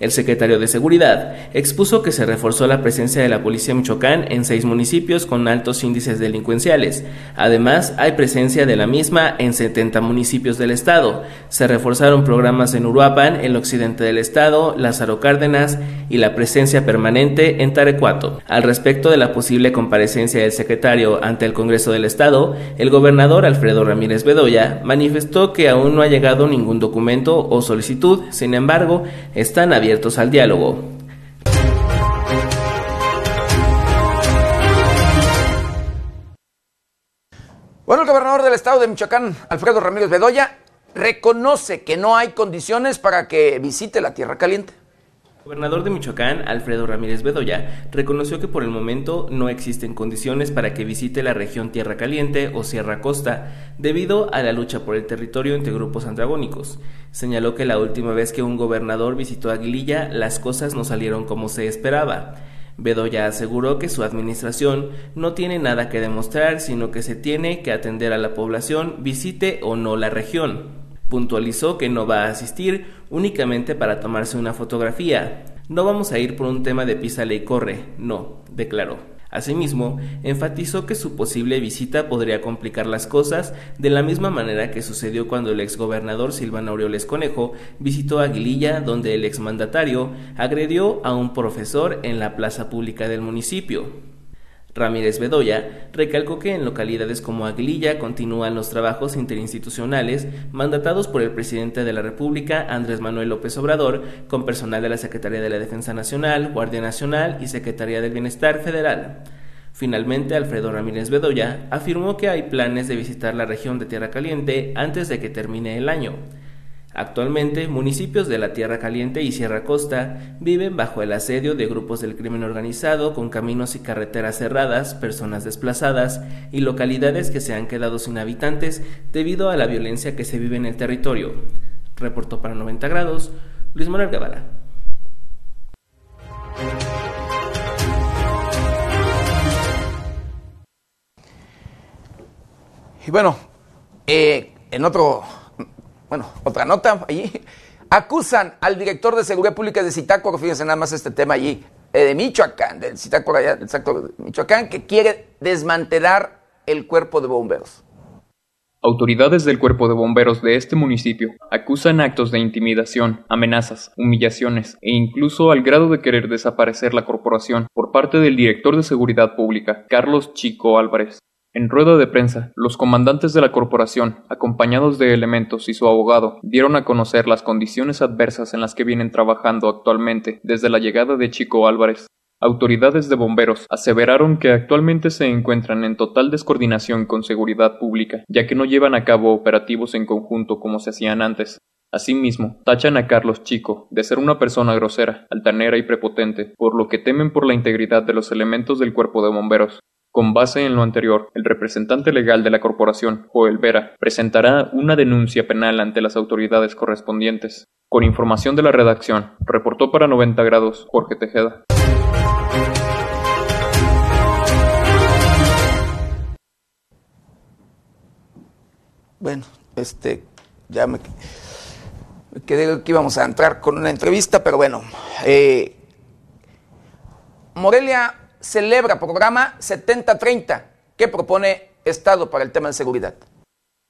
El secretario de Seguridad expuso que se reforzó la presencia de la Policía Michoacán en seis municipios con altos índices delincuenciales. Además, hay presencia de la misma en 70 municipios del estado. Se reforzaron programas en Uruapan, el occidente del estado, Lázaro Cárdenas y la presencia permanente en Tarecuato. Al respecto de la posible comparecencia del secretario ante el Congreso del Estado, el gobernador Alfredo Ramírez Bedoya manifestó que aún no ha llegado ningún documento o solicitud, sin embargo, están abiertos abiertos al diálogo.
Bueno, el gobernador del estado de Michoacán, Alfredo Ramírez Bedoya, reconoce que no hay condiciones para que visite la Tierra Caliente.
Gobernador de Michoacán, Alfredo Ramírez Bedoya, reconoció que por el momento no existen condiciones para que visite la región Tierra Caliente o Sierra Costa, debido a la lucha por el territorio entre grupos antagónicos. Señaló que la última vez que un gobernador visitó Aguililla, las cosas no salieron como se esperaba. Bedoya aseguró que su administración no tiene nada que demostrar, sino que se tiene que atender a la población, visite o no la región. Puntualizó que no va a asistir únicamente para tomarse una fotografía. No vamos a ir por un tema de písale y corre, no, declaró. Asimismo, enfatizó que su posible visita podría complicar las cosas de la misma manera que sucedió cuando el exgobernador Silvano Aureoles Conejo visitó Aguililla, donde el exmandatario agredió a un profesor en la plaza pública del municipio. Ramírez Bedoya recalcó que en localidades como Aguililla continúan los trabajos interinstitucionales mandatados por el presidente de la República, Andrés Manuel López Obrador, con personal de la Secretaría de la Defensa Nacional, Guardia Nacional y Secretaría del Bienestar Federal. Finalmente, Alfredo Ramírez Bedoya afirmó que hay planes de visitar la región de Tierra Caliente antes de que termine el año. Actualmente, municipios de la Tierra Caliente y Sierra Costa viven bajo el asedio de grupos del crimen organizado con caminos y carreteras cerradas, personas desplazadas y localidades que se han quedado sin habitantes debido a la violencia que se vive en el territorio. Reportó para 90 grados Luis Manuel Guevara.
Y bueno, eh, en otro bueno, otra nota allí. Acusan al director de Seguridad Pública de Zitácuaro, fíjense nada más este tema allí, eh, de Michoacán, del Zitácuaro allá, del de Michoacán, que quiere desmantelar el cuerpo de bomberos.
Autoridades del cuerpo de bomberos de este municipio acusan actos de intimidación, amenazas, humillaciones e incluso al grado de querer desaparecer la corporación por parte del director de seguridad pública, Carlos Chico Álvarez. En rueda de prensa, los comandantes de la corporación, acompañados de elementos y su abogado, dieron a conocer las condiciones adversas en las que vienen trabajando actualmente desde la llegada de Chico Álvarez. Autoridades de bomberos aseveraron que actualmente se encuentran en total descoordinación con seguridad pública, ya que no llevan a cabo operativos en conjunto como se hacían antes. Asimismo, tachan a Carlos Chico de ser una persona grosera, altanera y prepotente, por lo que temen por la integridad de los elementos del cuerpo de bomberos. Con base en lo anterior, el representante legal de la corporación, Joel Vera, presentará una denuncia penal ante las autoridades correspondientes. Con información de la redacción, reportó para 90 grados Jorge Tejeda.
Bueno, este, ya me, quedé que íbamos a entrar con una entrevista, pero bueno, eh, Morelia celebra programa 7030 que propone Estado para el tema de seguridad.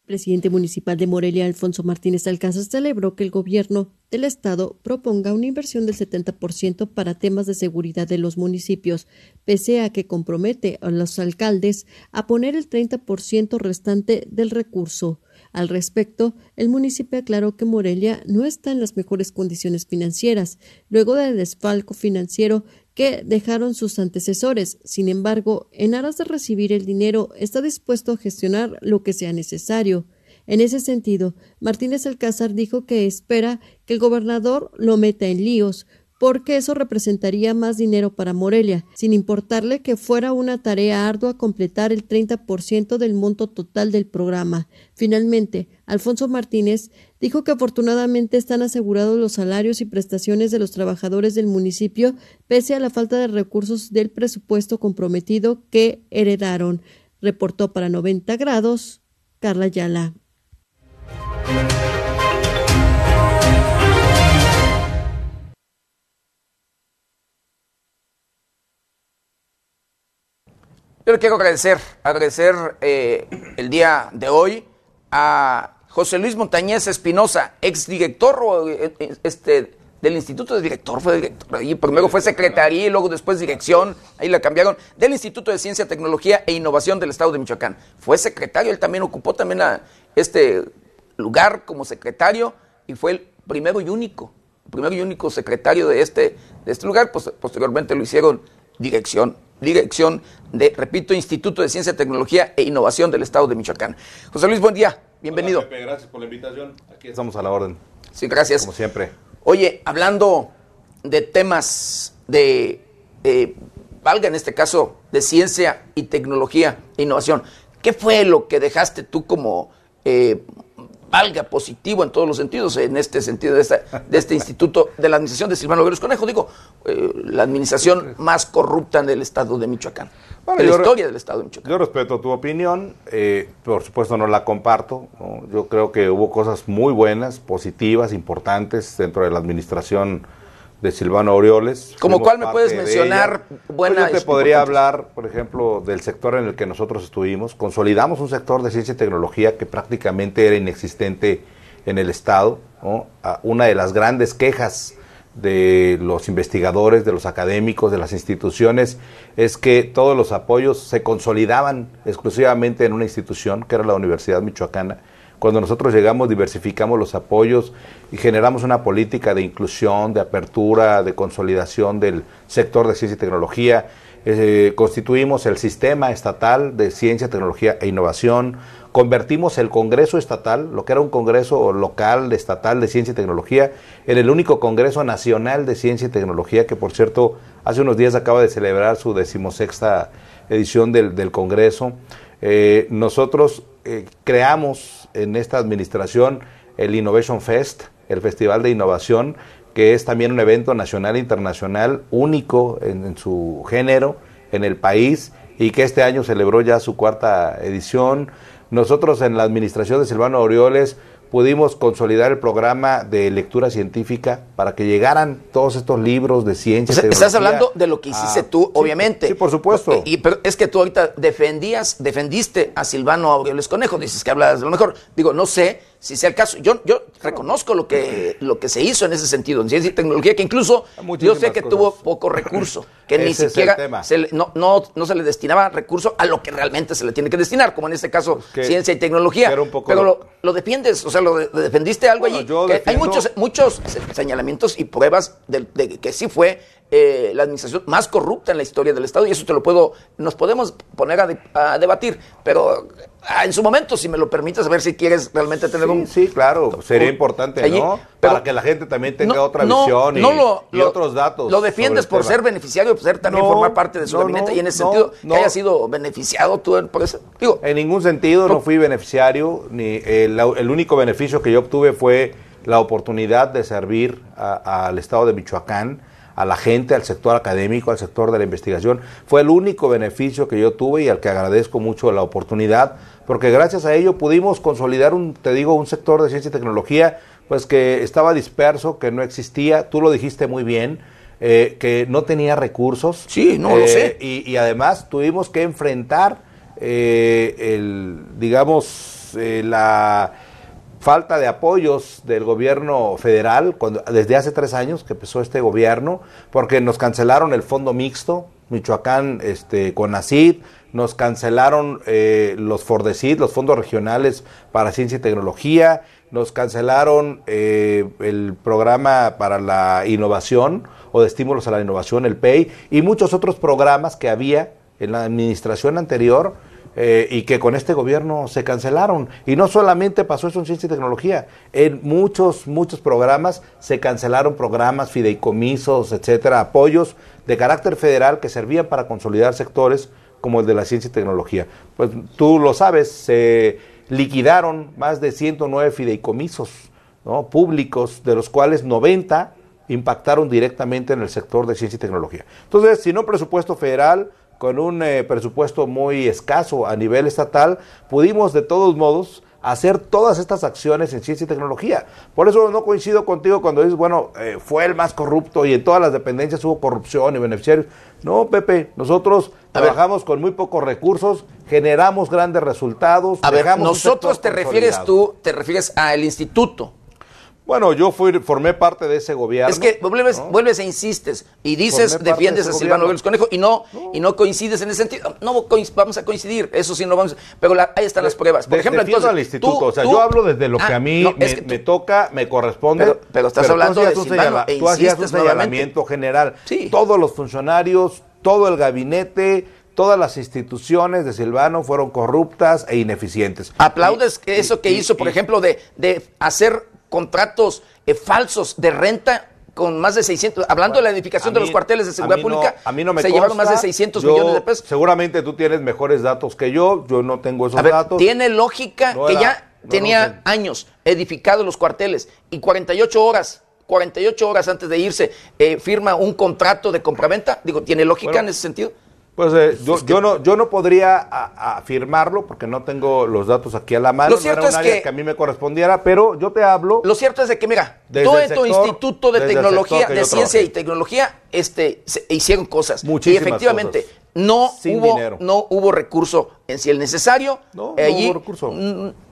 El presidente municipal de Morelia, Alfonso Martínez Alcázar, celebró que el gobierno del Estado proponga una inversión del 70% para temas de seguridad de los municipios, pese a que compromete a los alcaldes a poner el 30% restante del recurso. Al respecto, el municipio aclaró que Morelia no está en las mejores condiciones financieras, luego del desfalco financiero que dejaron sus antecesores. Sin embargo, en aras de recibir el dinero, está dispuesto a gestionar lo que sea necesario. En ese sentido, Martínez Alcázar dijo que espera que el gobernador lo meta en líos, porque eso representaría más dinero para Morelia, sin importarle que fuera una tarea ardua completar el 30% del monto total del programa. Finalmente, Alfonso Martínez dijo que afortunadamente están asegurados los salarios y prestaciones de los trabajadores del municipio, pese a la falta de recursos del presupuesto comprometido que heredaron. Reportó para 90 grados Carla Yala.
Yo le quiero agradecer, agradecer eh, el día de hoy a José Luis Montañez Espinosa, exdirector eh, eh, este, del Instituto de Director, fue director, y primero fue secretaría y luego después dirección, ahí la cambiaron, del Instituto de Ciencia, Tecnología e Innovación del Estado de Michoacán. Fue secretario, él también ocupó también este lugar como secretario y fue el primero y único, primero y único secretario de este, de este lugar, pues posteriormente lo hicieron dirección dirección de, repito, Instituto de Ciencia, Tecnología e Innovación del Estado de Michoacán. José Luis, buen día, bienvenido.
Hola, Pepe, gracias por la invitación. Aquí estamos a la orden.
Sí, gracias.
Como siempre.
Oye, hablando de temas de, eh, valga en este caso, de ciencia y tecnología e innovación, ¿qué fue lo que dejaste tú como eh, valga positivo en todos los sentidos, en este sentido de, de este instituto de la administración de Silvano Veros Conejo, digo, eh, la administración más corrupta en el estado de Michoacán, bueno, la historia del estado de Michoacán.
Yo respeto tu opinión, eh, por supuesto no la comparto, ¿no? yo creo que hubo cosas muy buenas, positivas, importantes dentro de la administración de Silvano Aureoles.
¿Como cuál me puedes mencionar buena?
Pues yo te podría hablar, por ejemplo, del sector en el que nosotros estuvimos. Consolidamos un sector de ciencia y tecnología que prácticamente era inexistente en el Estado. ¿no? Una de las grandes quejas de los investigadores, de los académicos, de las instituciones, es que todos los apoyos se consolidaban exclusivamente en una institución, que era la Universidad Michoacana cuando nosotros llegamos, diversificamos los apoyos y generamos una política de inclusión, de apertura, de consolidación del sector de ciencia y tecnología. Eh, constituimos el sistema estatal de ciencia, tecnología e innovación. Convertimos el Congreso Estatal, lo que era un Congreso local, estatal de ciencia y tecnología, en el único Congreso Nacional de Ciencia y Tecnología, que por cierto hace unos días acaba de celebrar su decimosexta edición del, del Congreso. Eh, nosotros eh, creamos en esta administración el Innovation Fest, el Festival de Innovación, que es también un evento nacional e internacional único en, su género en el país y que este año celebró ya su cuarta edición. Nosotros en la administración de Silvano Orioles pudimos consolidar el programa de lectura científica para que llegaran todos estos libros de ciencia.
estás hablando de lo que hiciste tú, obviamente.
Sí, por supuesto.
Y, pero es que tú ahorita defendías, defendiste a Silvano Aureoles Conejo, dices que hablas de lo mejor. Digo, no sé si sea el caso. Yo, yo reconozco lo que, lo que se hizo en ese sentido, en ciencia y tecnología, que incluso yo sé que tuvo poco recurso, que ni siquiera se no, no, no, se le destinaba recurso a lo que realmente se le tiene que destinar, como en este caso pues ciencia y tecnología. Pero lo, lo, defiendes, o sea, lo, defendiste algo allí. hay muchos, muchos señalamientos y pruebas de, de que sí fue eh, la administración más corrupta en la historia del Estado y eso te lo puedo, nos podemos poner a, debatir, pero ah, en su momento, si me lo permites, a ver si quieres realmente tener un...
Sí, claro, sería importante, ¿no? Para que la gente también tenga otra visión y, otros datos.
Lo defiendes por ser beneficiario, por ser también formar parte de su gabinete y en ese sentido que haya sido beneficiado tú por eso. Digo,
en ningún sentido no fui beneficiario, ni el, el único beneficio que yo obtuve fue la oportunidad de servir al Estado de Michoacán a la gente, al sector académico, al sector de la investigación. Fue el único beneficio que yo tuve y al que agradezco mucho la oportunidad, porque gracias a ello pudimos consolidar un, te digo, un sector de ciencia y tecnología, pues que estaba disperso, que no existía, tú lo dijiste muy bien, eh, que no tenía recursos.
Sí, no lo eh, sé.
Y, además tuvimos que enfrentar eh, el, digamos, la falta de apoyos del gobierno federal cuando, desde hace tres años que empezó este gobierno, porque nos cancelaron el fondo mixto, Michoacán este, con ACID, nos cancelaron eh, los FORDECID, los fondos regionales para ciencia y tecnología, nos cancelaron eh, el programa para la innovación o de estímulos a la innovación, el PEI, y muchos otros programas que había en la administración anterior eh, y que con este gobierno se cancelaron. Y no solamente pasó eso en ciencia y tecnología, en muchos, muchos programas se cancelaron programas, fideicomisos, etcétera, apoyos de carácter federal que servían para consolidar sectores como el de la ciencia y tecnología. Pues tú lo sabes, se liquidaron más de 109 fideicomisos públicos, de los cuales 90 impactaron directamente en el sector de ciencia y tecnología. Entonces, si no presupuesto federal, con un eh, presupuesto muy escaso a nivel estatal, pudimos de todos modos hacer todas estas acciones en ciencia y tecnología. Por eso no coincido contigo cuando dices, bueno, eh, fue el más corrupto y en todas las dependencias hubo corrupción y beneficiarios. No, Pepe, nosotros trabajamos con muy pocos recursos, generamos grandes resultados.
A ver, nosotros te refieres tú, te refieres al instituto.
Bueno, yo fui, formé parte de ese gobierno.
Es que vuelves, vuelves e insistes y dices,
Formé
defiendes
de
a Silvano. Aureoles Conejo y no, y no coincides en ese sentido. No vamos a coincidir, eso sí no vamos. Pero la- ahí están las pruebas. Por
De-
ejemplo, entonces.
al instituto,
tú-
o sea,
tú-
yo hablo desde lo que
Ah,
a mí
no,
me,
es que tú-
me toca, me corresponde.
Pero- pero estás hablando de Silvano e
Tú hacías un señalamiento general.
Sí.
Todos los funcionarios, todo el gabinete, todas las instituciones de Silvano fueron corruptas e ineficientes.
¿Aplaudes
Y-
que eso que
y-
hizo, por
y-
ejemplo, de, de hacer contratos eh, falsos de renta con más de 600, hablando de la edificación de los cuarteles de seguridad
no-
pública,
a mí no me
se llevaron más de
consta.
600
Yo-
millones de pesos.
Seguramente tú tienes mejores datos que yo, yo no tengo esos
A ver,
datos.
tiene lógica
No
que
era-
ya
no,
tenía años edificados los cuarteles y 48 horas, 48 horas antes de irse, eh, firma un contrato de compraventa. Digo, ¿tiene lógica
Bueno,
en ese sentido?
Pues eh, yo, yo no, yo no podría afirmarlo porque no tengo los datos aquí a la mano.
Lo
no
cierto
era un
es
área
que-
que a mí me correspondiera, pero yo te hablo.
Lo cierto es de que, mira,
el
en tu instituto de tecnología, de ciencia y tecnología, este, se hicieron cosas.
Muchísimas
y efectivamente,
cosas.
no
Sin
hubo,
dinero.
no hubo recurso en sí el necesario.
No, no
Eh, allí,
hubo recurso.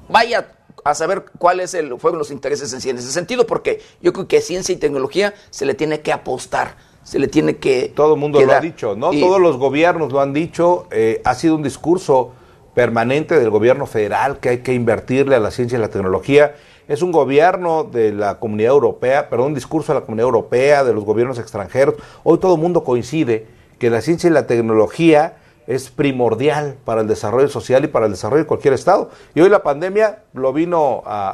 Vaya a saber cuáles fueron los intereses en sí en ese sentido, porque yo creo que ciencia y tecnología se le tiene que apostar, se le tiene que.
Todo el mundo lo ha dicho, ¿no?
Y-
Todos los gobiernos lo han dicho. eh, ha sido un discurso permanente del gobierno federal que hay que invertirle a la ciencia y la tecnología. Es un gobierno de la comunidad europea, perdón, un discurso de la comunidad europea, de los gobiernos extranjeros. Hoy todo el mundo coincide que la ciencia y la tecnología es primordial para el desarrollo social y para el desarrollo de cualquier estado. Y hoy la pandemia lo vino a,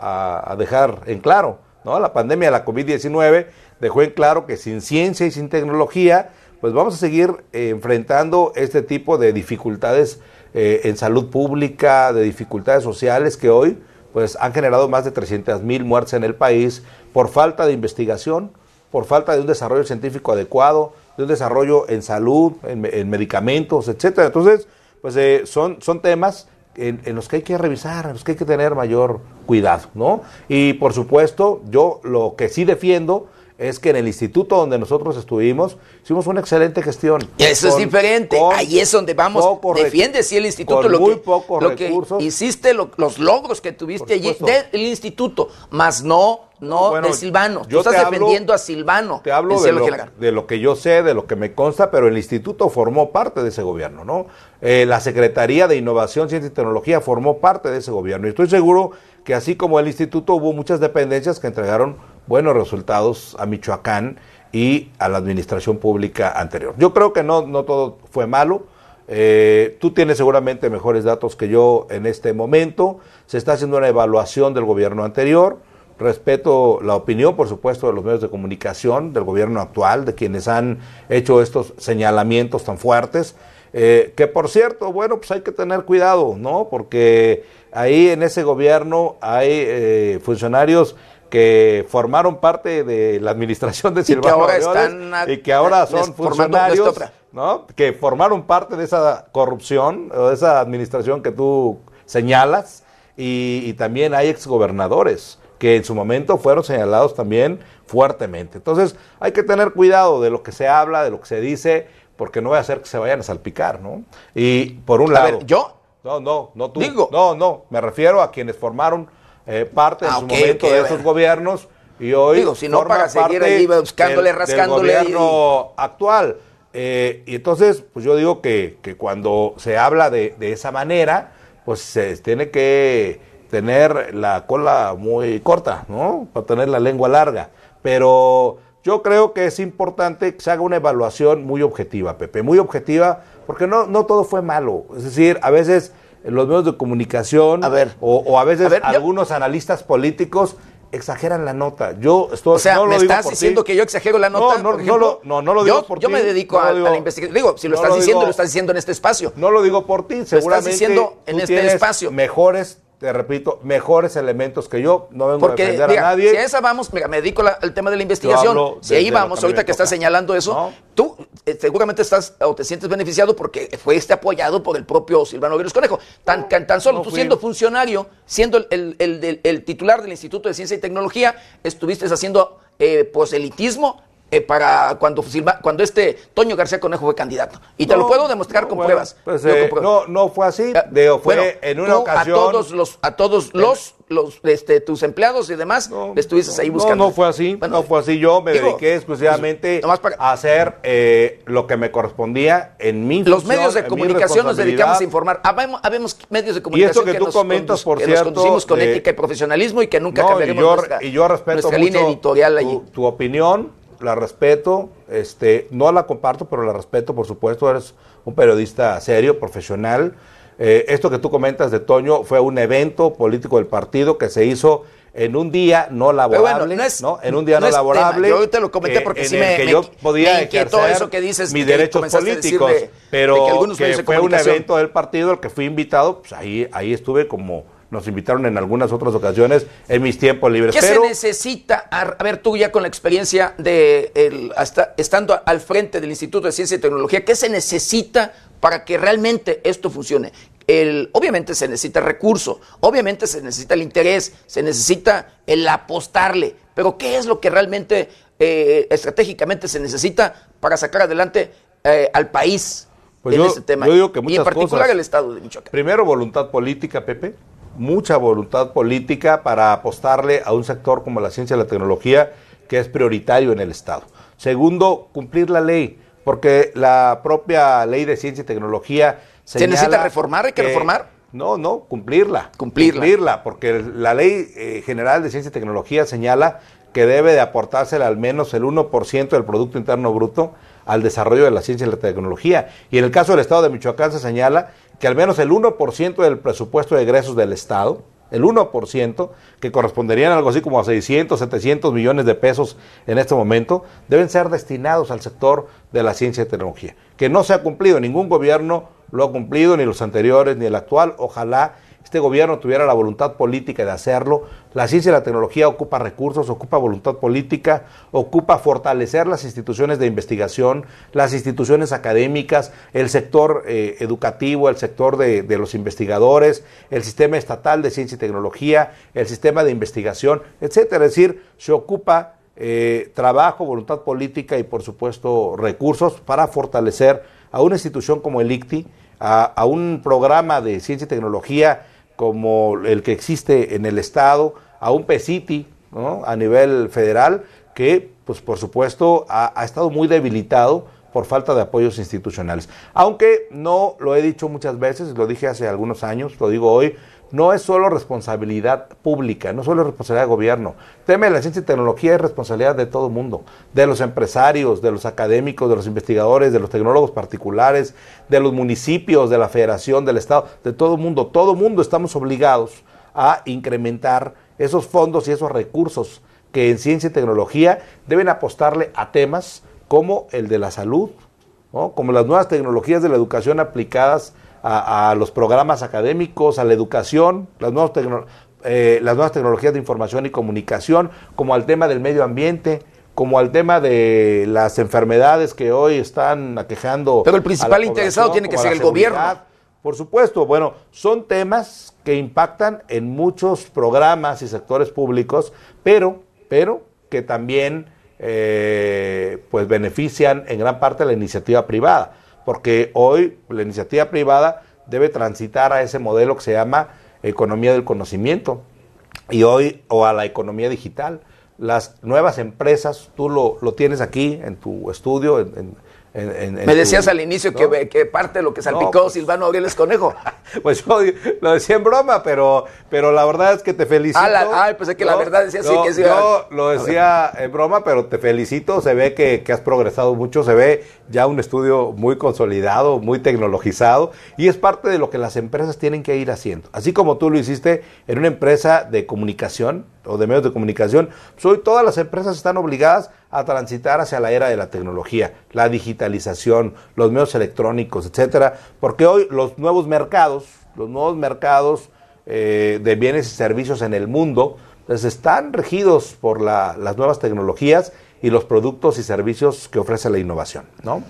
a- a dejar en claro, ¿no? La pandemia de la COVID-19 dejó en claro que sin ciencia y sin tecnología, pues vamos a seguir eh, enfrentando este tipo de dificultades eh, en salud pública, de dificultades sociales que hoy pues han generado más de 300 mil muertes en el país por falta de investigación, por falta de un desarrollo científico adecuado, de un desarrollo en salud, en, me- en medicamentos, etcétera. Entonces, pues eh, son, son temas en, en los que hay que revisar, en los que hay que tener mayor cuidado, ¿no? Y por supuesto, yo lo que sí defiendo es que en el instituto donde nosotros estuvimos, hicimos una excelente gestión.
Y Eso es diferente. Ahí es donde vamos. Defiende sí el instituto
con
lo
muy
que,
pocos
lo que
recursos.
hiciste, lo- los logros que tuviste allí del instituto, más no, no
Bueno,
de Silvano. Tú
yo
estás
te hablo-
defendiendo a Silvano.
Te hablo de lo, de lo que yo sé, de lo que me consta, pero el instituto formó parte de ese gobierno, ¿no? Eh, la Secretaría de Innovación, Ciencia y Tecnología formó parte de ese gobierno. Y estoy seguro que así como el instituto hubo muchas dependencias que entregaron buenos resultados a Michoacán y a la administración pública anterior. Yo creo que no, no todo fue malo. Eh, tú tienes seguramente mejores datos que yo en este momento. Se está haciendo una evaluación del gobierno anterior. Respeto la opinión, por supuesto, de los medios de comunicación, del gobierno actual, de quienes han hecho estos señalamientos tan fuertes. Eh, que por cierto, bueno, pues hay que tener cuidado, ¿no? Porque ahí en ese gobierno hay eh, funcionarios que formaron parte de la administración de
que
Silvano
ahora
Aureoles
están a-
y que ahora son funcionarios. ¿no? que formaron parte de esa corrupción o de esa administración que tú señalas y, y también hay exgobernadores que en su momento fueron señalados también fuertemente. Entonces hay que tener cuidado de lo que se habla, de lo que se dice, porque no va a hacer que se vayan a salpicar, ¿no? Y por un
A
lado...
ver, yo
No, no, no tú.
Digo.
No, no, me refiero a quienes formaron eh, parte en
Ah,
su
ok,
momento de esos gobiernos y hoy
Digo, si no,
forman
para seguir
parte
allí buscándole,
del-
rascándole
del gobierno actual. Eh, y entonces, pues yo digo que, que cuando se habla de, de esa manera, pues se tiene que tener la cola muy corta, ¿no? Para tener la lengua larga. Pero yo creo que es importante que se haga una evaluación muy objetiva, Pepe, muy objetiva, porque no, no todo fue malo. Es decir, a veces los medios de comunicación
A ver.
o, o a veces
A ver, yo-
algunos analistas políticos exageran la nota. Yo estoy
O sea,
no lo
¿me
digo
estás
por ti.
diciendo que yo exagero la
No,
nota?
no,
por
no
ejemplo?
lo- no, no lo digo
yo,
por
Yo
ti.
me dedico
No lo
a,
digo-
a la investigación. Digo, si lo
no
estás
lo
diciendo,
digo-
lo estás diciendo en este espacio.
No lo digo por ti, seguramente
diciendo en
tú
este espacio.
mejores, te repito, mejores elementos que yo. No vengo a defender a nadie.
si a esa vamos, me dedico la- al tema de la investigación. Si ahí
lo
vamos, ahorita que estás señalando eso,
¿No?
tú seguramente estás o te sientes beneficiado porque fuiste apoyado por el propio Silvano Aureoles Conejo. Tan, tan, tan solo
no
tú
fui.
siendo funcionario, siendo el, el- el- el- el titular del Instituto de Ciencia y Tecnología, estuviste haciendo eh, proselitismo eh, para cuando cuando este Toño García Conejo fue candidato. Y te lo puedo demostrar con, pruebas.
Pues, eh, no, no fue así. Eh, fue en una ocasión.
A todos los, a todos los, los este, tus empleados y demás, no, estuviste ahí buscando.
No, no fue así. no fue así. Yo me dediqué exclusivamente a hacer lo que me correspondía en mi
Los medios de comunicación nos dedicamos a informar. Habemos, medios de comunicación
y esto que, tú comentas, por cierto,
nos conducimos con ética y profesionalismo y que nunca cambiaremos
y yo, nuestra, y yo respeto mucho
línea editorial allí.
tu opinión la respeto, este, no la comparto, pero la respeto, por supuesto, eres un periodista serio, profesional. Eh, esto que tú comentas de Toño fue un evento político del partido que se hizo en un día no laborable, no, En un día no, laborable.
Yo te lo comenté eh, porque sí me,
que yo podía eso
que dices,
mis derechos políticos, pero que, fue un evento del partido al que fui invitado, pues ahí, ahí estuve como nos invitaron en algunas otras ocasiones en mis tiempos libres.
¿Qué se necesita? A ver, tú ya con la experiencia de el, hasta, estando al frente del Instituto de Ciencia y Tecnología, ¿qué se necesita para que realmente esto funcione? El, obviamente se necesita recurso, obviamente se necesita el interés, se necesita el apostarle, pero ¿qué es lo que realmente eh, estratégicamente se necesita para sacar adelante eh, al país
pues
en este tema?
Yo digo que
y en particular el Estado de Michoacán.
Primero, voluntad política, Pepe mucha voluntad política para apostarle a un sector como la ciencia y la tecnología que es prioritario en el Estado. Segundo, cumplir la ley, porque la propia ley de ciencia y tecnología
¿Se necesita reformar? ¿Hay que, reformar?
No, no, cumplirla.
Cumplirla.
Cumplirla, porque la ley eh, general de ciencia y tecnología señala que debe de aportársela al menos el 1% del Producto Interno Bruto al desarrollo de la ciencia y la tecnología. Y en el caso del Estado de Michoacán se señala que al menos el 1% del presupuesto de egresos del Estado, el 1%, que corresponderían algo así como a 600, 700 millones de pesos en este momento, deben ser destinados al sector de la ciencia y tecnología, que no se ha cumplido, ningún gobierno lo ha cumplido, ni los anteriores, ni el actual, ojalá este gobierno tuviera la voluntad política de hacerlo. La ciencia y la tecnología ocupa recursos, ocupa voluntad política, ocupa fortalecer las instituciones de investigación, las instituciones académicas, el sector eh, educativo, el sector de, los investigadores, el sistema estatal de ciencia y tecnología, el sistema de investigación, etcétera. Es decir, se ocupa eh, trabajo, voluntad política y, por supuesto, recursos para fortalecer a una institución como el ICTI, a, a un programa de ciencia y tecnología como el que existe en el Estado, a un PECITI ¿no? a nivel federal, que pues por supuesto ha, ha, estado muy debilitado por falta de apoyos institucionales. Aunque no lo he dicho muchas veces, lo dije hace algunos años, lo digo hoy, no es solo responsabilidad pública, no solo responsabilidad de gobierno. El tema de la ciencia y tecnología es responsabilidad de todo el mundo, de los empresarios, de los académicos, de los investigadores, de los tecnólogos particulares, de los municipios, de la federación, del Estado, de todo el mundo. Todo el mundo estamos obligados a incrementar esos fondos y esos recursos que en ciencia y tecnología deben apostarle a temas como el de la salud, como las nuevas tecnologías de la educación aplicadas a, los programas académicos, a la educación, las nuevas, eh, las nuevas tecnologías de información y comunicación, como al tema del medio ambiente, como al tema de las enfermedades que hoy están aquejando.
Pero el principal interesado tiene que ser el gobierno.
Por supuesto, bueno, son temas que impactan en muchos programas y sectores públicos, pero, pero que también eh, pues benefician en gran parte a la iniciativa privada porque hoy la iniciativa privada debe transitar a ese modelo que se llama economía del conocimiento y hoy o a la economía digital. Las nuevas empresas, tú lo, lo tienes aquí en tu estudio, en,
me decías al inicio que, parte de lo que salpicó pues, Silvano Aureles Conejo.
Pues yo lo decía en broma, pero, pero la verdad es que te felicito.
Ah, ay, pensé que la verdad decía así. Que
yo lo decía en broma, pero te felicito. Se ve que, que, has progresado mucho, se ve ya un estudio muy consolidado, muy tecnologizado, y es parte de lo que las empresas tienen que ir haciendo. Así como tú lo hiciste en una empresa de comunicación o de medios de comunicación, pues hoy todas las empresas están obligadas a transitar hacia la era de la tecnología, la digitalización, los medios electrónicos, etcétera, porque hoy los nuevos mercados, los nuevos mercados eh, de bienes y servicios en el mundo, pues están regidos por las nuevas tecnologías y los productos y servicios que ofrece la innovación, ¿no?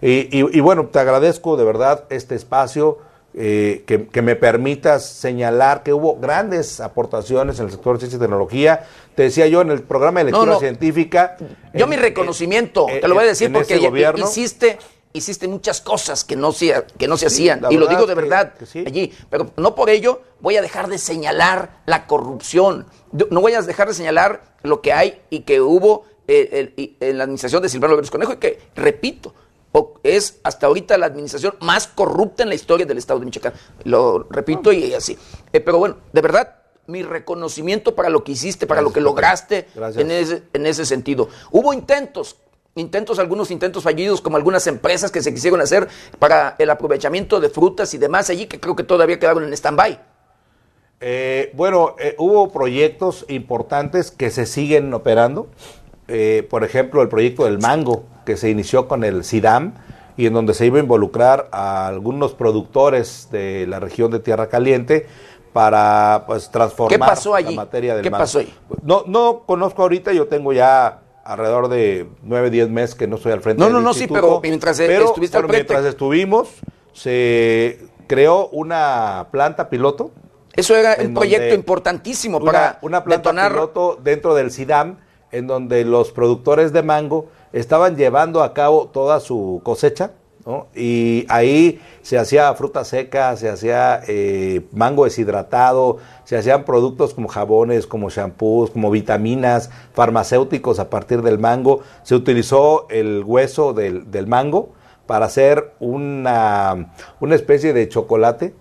Y, bueno, te agradezco de verdad este espacio. Eh, que, me permitas señalar que hubo grandes aportaciones en el sector de ciencia y tecnología. Te decía yo en el programa de lectura científica.
Yo mi reconocimiento, te lo voy a decir porque hiciste, hiciste muchas cosas que no se, que no se hacían, y lo digo de verdad allí, pero no por ello voy a dejar de señalar la corrupción, no voy a dejar de señalar lo que hay y que hubo eh, en la administración de Silvano López Conejo y que, repito, es hasta ahorita la administración más corrupta en la historia del Estado de Michoacán. Lo repito y así. Eh, pero bueno, de verdad, mi reconocimiento para lo que hiciste, para lo que lograste en ese, en ese sentido. Hubo intentos, intentos, algunos intentos fallidos, como algunas empresas que se quisieron hacer para el aprovechamiento de frutas y demás allí, que creo que todavía quedaron en stand-by.
Eh, bueno, eh, hubo proyectos importantes que se siguen operando. por ejemplo, el proyecto del mango, que se inició con el SIDAM y en donde se iba a involucrar a algunos productores de la región de Tierra Caliente para pues transformar
la
materia del
¿Qué pasó ahí?
No, no conozco ahorita, yo tengo ya alrededor de 9, 10 meses que no estoy al frente
no, No, no, sí, pero mientras estuviste
al frente. mientras estuvimos, se creó una planta piloto.
Eso era un proyecto importantísimo para
una planta piloto dentro del SIDAM en donde los productores de mango estaban llevando a cabo toda su cosecha, y ahí se hacía fruta seca, se hacía eh, mango deshidratado, se hacían productos como jabones, como shampoos, como vitaminas, farmacéuticos a partir del mango. Se utilizó el hueso del, del mango para hacer una, una especie de chocolate,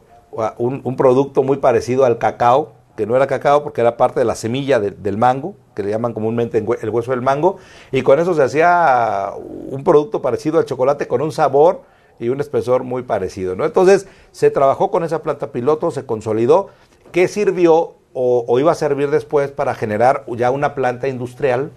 un, un producto muy parecido al cacao, que no era cacao porque era parte de la semilla del mango, que le llaman comúnmente el hueso del mango, y con eso se hacía un producto parecido al chocolate con un sabor y un espesor muy parecido. ¿no? Entonces se trabajó con esa planta piloto, se consolidó, que sirvió o, iba a servir después para generar ya una planta industrial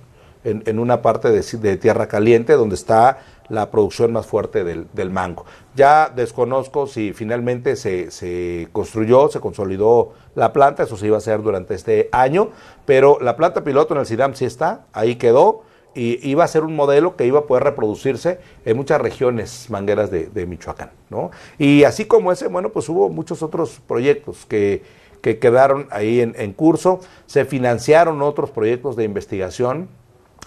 en, una parte de, tierra caliente donde está la producción más fuerte del, mango. Ya desconozco si finalmente se, se, construyó, se consolidó la planta, eso se iba a hacer durante este año, pero la planta piloto en el CIDAM sí está, ahí quedó, y iba a ser un modelo que iba a poder reproducirse en muchas regiones mangueras de, Michoacán. ¿no? Y así como ese, bueno, pues hubo muchos otros proyectos que, que quedaron ahí en, en curso, se financiaron otros proyectos de investigación,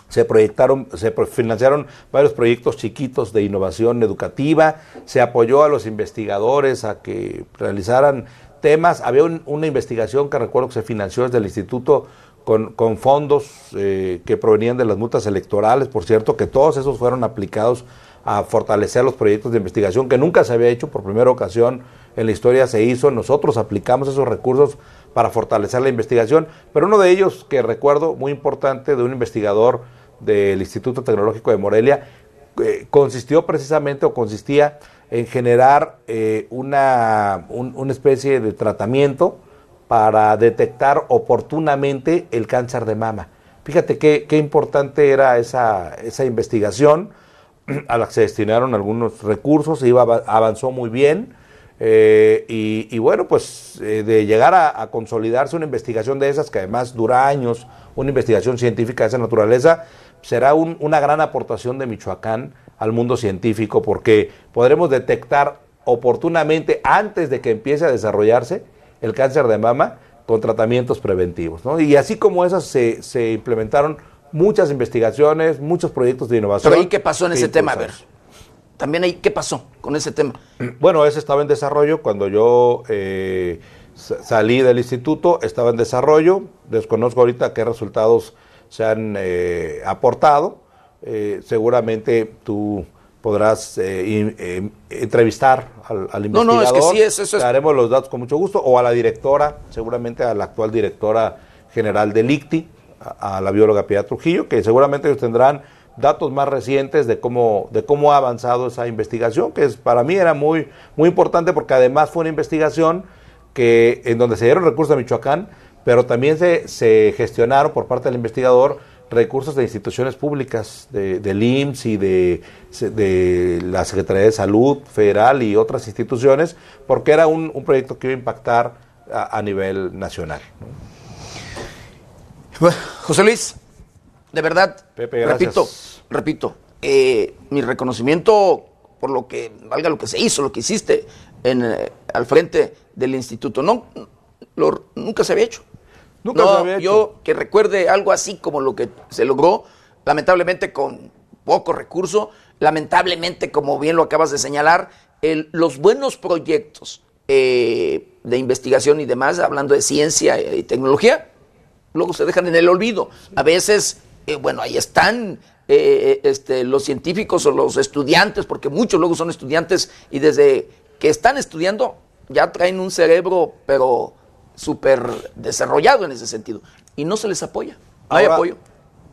se proyectaron, se financiaron varios proyectos chiquitos de innovación educativa, se apoyó a los investigadores a que realizaran temas, había una investigación que recuerdo que se financió desde el instituto con, con fondos eh, que provenían de las multas electorales, por cierto, que todos esos fueron aplicados a fortalecer los proyectos de investigación que nunca se había hecho, por primera ocasión en la historia se hizo, nosotros aplicamos esos recursos para fortalecer la investigación, pero uno de ellos que recuerdo muy importante de un investigador del Instituto Tecnológico de Morelia, eh, consistió precisamente o consistía en generar eh, una, una especie de tratamiento para detectar oportunamente el cáncer de mama. Fíjate qué, qué importante era esa, esa investigación a la que se destinaron algunos recursos, iba, avanzó muy bien. Eh, y, bueno, pues de llegar a, consolidarse una investigación de esas, que además dura años, una investigación científica de esa naturaleza, será una gran aportación de Michoacán al mundo científico porque podremos detectar oportunamente antes de que empiece a desarrollarse el cáncer de mama con tratamientos preventivos. Y así como esas se, se, implementaron muchas investigaciones, muchos proyectos de innovación.
Pero ¿y qué pasó en ese tema? A ver, también ahí, ¿qué pasó con ese tema?
Bueno, ese estaba en desarrollo cuando yo eh, salí del instituto, estaba en desarrollo, desconozco ahorita qué resultados se han eh, aportado. Eh, seguramente tú podrás eh, entrevistar al, investigador. No, no, es que sí, eso, es... daremos los datos con mucho gusto, o a la directora, seguramente a la actual directora general del ICTI, a, la bióloga Piedad Trujillo, que seguramente ellos tendrán datos más recientes de cómo, de cómo ha avanzado esa investigación, que es, para mí era muy, muy importante porque además fue una investigación que en donde se dieron recursos a Michoacán, pero también se, se gestionaron por parte del investigador recursos de instituciones públicas, de, del IMSS y de, de, la Secretaría de Salud Federal y otras instituciones, porque era un, un proyecto que iba a impactar a, nivel nacional.
José Luis, de verdad, repito, repito, eh, mi reconocimiento por lo que valga lo que se hizo, lo que hiciste, en, eh, al frente del instituto. No, lo, nunca se había hecho.
Nunca
no,
se había hecho.
Yo que recuerde algo así como lo que se logró, lamentablemente con poco recurso, lamentablemente, como bien lo acabas de señalar, el- los buenos proyectos eh, de investigación y demás, hablando de ciencia y tecnología, luego se dejan en el olvido. A veces, eh, bueno, ahí están eh, este, los científicos o los estudiantes, porque muchos luego son estudiantes y desde que están estudiando ya traen un cerebro, pero súper desarrollado en ese sentido. Y no se les apoya. No hay apoyo.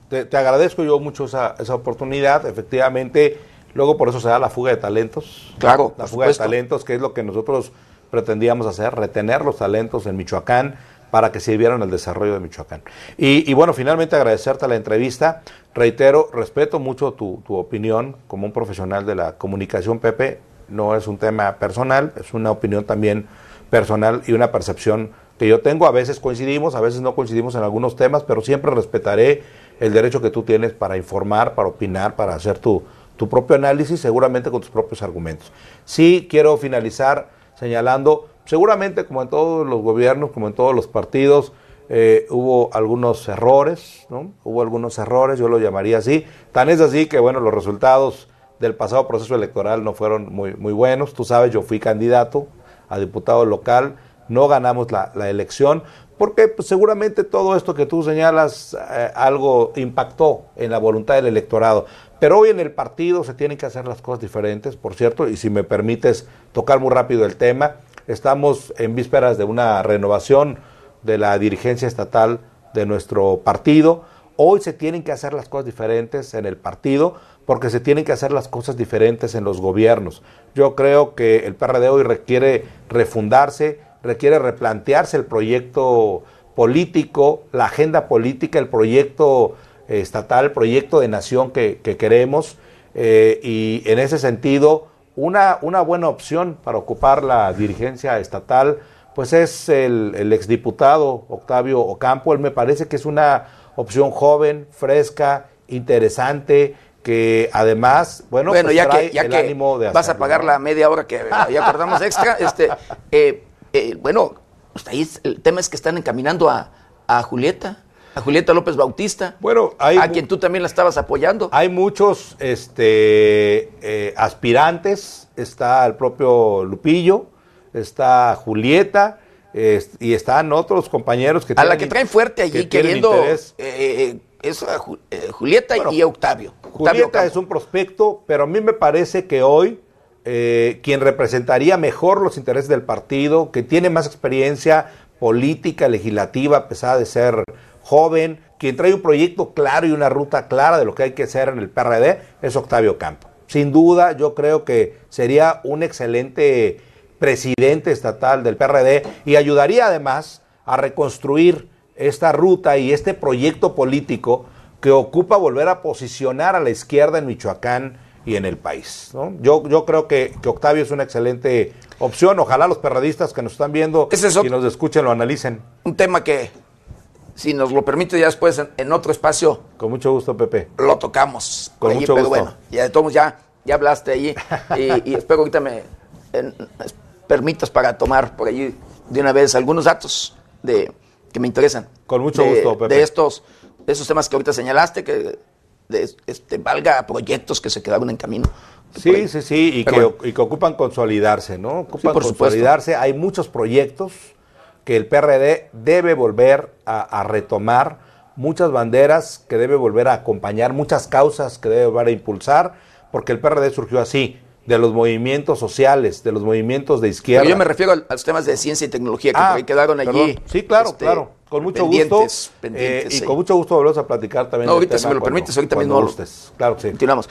Te, te agradezco yo mucho esa, esa oportunidad. Efectivamente, luego por eso se da la fuga de talentos.
Claro,
La fuga de talentos, que es lo que nosotros pretendíamos hacer, retener los talentos en Michoacán para que sirvieran al desarrollo de Michoacán. Y, y bueno, finalmente agradecerte la entrevista. Reitero, respeto mucho tu, tu opinión como un profesional de la comunicación, Pepe. No es un tema personal, es una opinión también personal y una percepción que yo tengo. A veces coincidimos, a veces no coincidimos en algunos temas, pero siempre respetaré el derecho que tú tienes para informar, para opinar, para hacer tu, tu propio análisis, seguramente con tus propios argumentos. Sí quiero finalizar señalando, seguramente como en todos los gobiernos, como en todos los partidos, eh, hubo algunos errores, ¿no? Hubo algunos errores, yo lo llamaría así. Tan es así que, bueno, los resultados del pasado proceso electoral no fueron muy, muy buenos. Tú sabes, yo fui candidato a diputado local, no ganamos la, elección, porque pues, seguramente todo esto que tú señalas eh, algo impactó en la voluntad del electorado. Pero hoy en el partido se tienen que hacer las cosas diferentes, por cierto, y si me permites tocar muy rápido el tema, estamos en vísperas de una renovación de la dirigencia estatal de nuestro partido. Hoy se tienen que hacer las cosas diferentes en el partido porque se tienen que hacer las cosas diferentes en los gobiernos. Yo creo que el PRD hoy requiere refundarse, requiere replantearse el proyecto político, la agenda política, el proyecto eh, estatal, el proyecto de nación que, que queremos. eh, y en ese sentido, una, una buena opción para ocupar la dirigencia estatal, pues es el, el exdiputado Octavio Ocampo. Él me parece que es una opción joven, fresca, interesante, que además, bueno,
Bueno,
pues
ya
trae
que, ya
el
que
ánimo de
vas a pagar la media hora que ya acordamos extra, este, eh, eh, bueno, pues ahí es- el tema es que están encaminando a, a Julieta, a Julieta López Bautista,
Bueno, hay,
a quien tú también la estabas apoyando.
hay muchos este, eh, aspirantes. Está el propio Lupillo, está Julieta y están otros compañeros que
a la que traen fuerte allí
que
queriendo
interés.
eh, es eh, Julieta
Bueno,
y Octavio. Octavio
Julieta es un prospecto, pero a mí me parece que hoy eh, quien representaría mejor los intereses del partido, que tiene más experiencia política, legislativa, a pesar de ser joven, quien trae un proyecto claro y una ruta clara de lo que hay que hacer en el PRD, es Octavio Campo. Sin duda, yo creo que sería un excelente presidente estatal del PRD y ayudaría además a reconstruir esta ruta y este proyecto político que ocupa volver a posicionar a la izquierda en Michoacán y en el país. ¿no? Yo, yo creo que, que Octavio es una excelente opción. Ojalá los perradistas que nos están viendo
es
y nos escuchen lo analicen.
Un tema que, si nos lo permite ya después en, en otro espacio,
Con mucho gusto, Pepe.
lo tocamos.
Con
allí,
mucho
pero
gusto.
bueno, ya de todos ya, ya hablaste allí y, y espero ahorita me en- permitas para tomar por allí de una vez algunos datos de que me interesan.
Con mucho
de-
gusto, Pepe.
De estos, de esos temas que ahorita señalaste, que de, este, valga proyectos que se quedaron en camino.
Sí, sí, sí, y que,
bueno.
y que ocupan consolidarse, ¿no? Ocupan
por supuesto.
consolidarse. Hay muchos proyectos que el PRD debe volver a, a retomar, muchas banderas que debe volver a acompañar, muchas causas que debe volver a impulsar, porque el PRD surgió así, de los movimientos sociales, de los movimientos de izquierda.
Pero yo me refiero a los temas de ciencia y tecnología que
Ah,
quedaron allí.
perdón. Sí, claro,
este,
claro. Con mucho
pendientes,
gusto.
pendientes,
eh, y con mucho gusto volvemos a platicar también.
No, ahorita si me lo
cuando-
permites, ahorita mismo
gustes. Claro sí.
Continuamos.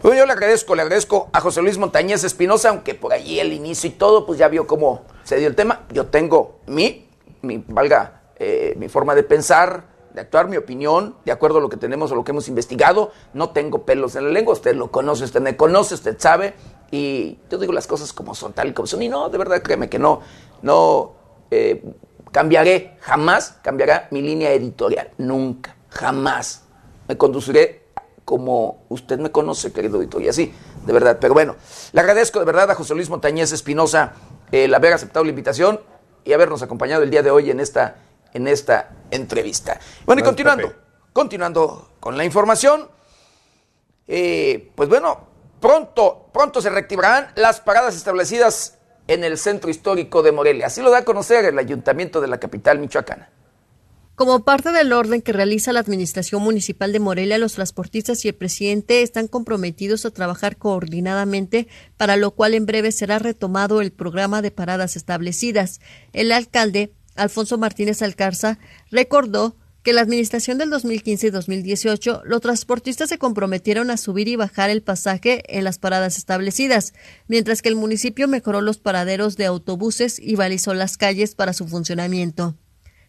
Pues yo le agradezco, le agradezco a José Luis Montañez Espinosa, aunque por allí el inicio y todo, pues ya vio cómo se dio el tema. Yo tengo mi, mi valga, eh, mi forma de pensar, de actuar, mi opinión, de acuerdo a lo que tenemos o lo que hemos investigado. No tengo pelos en la lengua, usted lo conoce, usted me conoce, usted sabe. Y yo digo las cosas como son, tal y como son. Y no, de verdad, créeme que no, no eh, cambiaré, jamás cambiará mi línea editorial. Nunca, jamás. Me conduciré como usted me conoce, querido auditorio, y así, de verdad. Pero bueno, le agradezco de verdad a José Luis Montañez Espinosa el haber aceptado la invitación y habernos acompañado el día de hoy en esta, en esta entrevista. Bueno, y continuando, continuando con la información, eh, pues bueno, pronto, pronto se reactivarán las paradas establecidas en el centro histórico de Morelia. Así lo da a conocer el ayuntamiento de la capital michoacana.
Como parte del orden que realiza la Administración Municipal de Morelia, los transportistas y el presidente están comprometidos a trabajar coordinadamente, para lo cual en breve será retomado el programa de paradas establecidas. El alcalde, Alfonso Martínez Alcarza, recordó que la administración del 2015 y 2018 los transportistas se comprometieron a subir y bajar el pasaje en las paradas establecidas, mientras que el municipio mejoró los paraderos de autobuses y balizó las calles para su funcionamiento.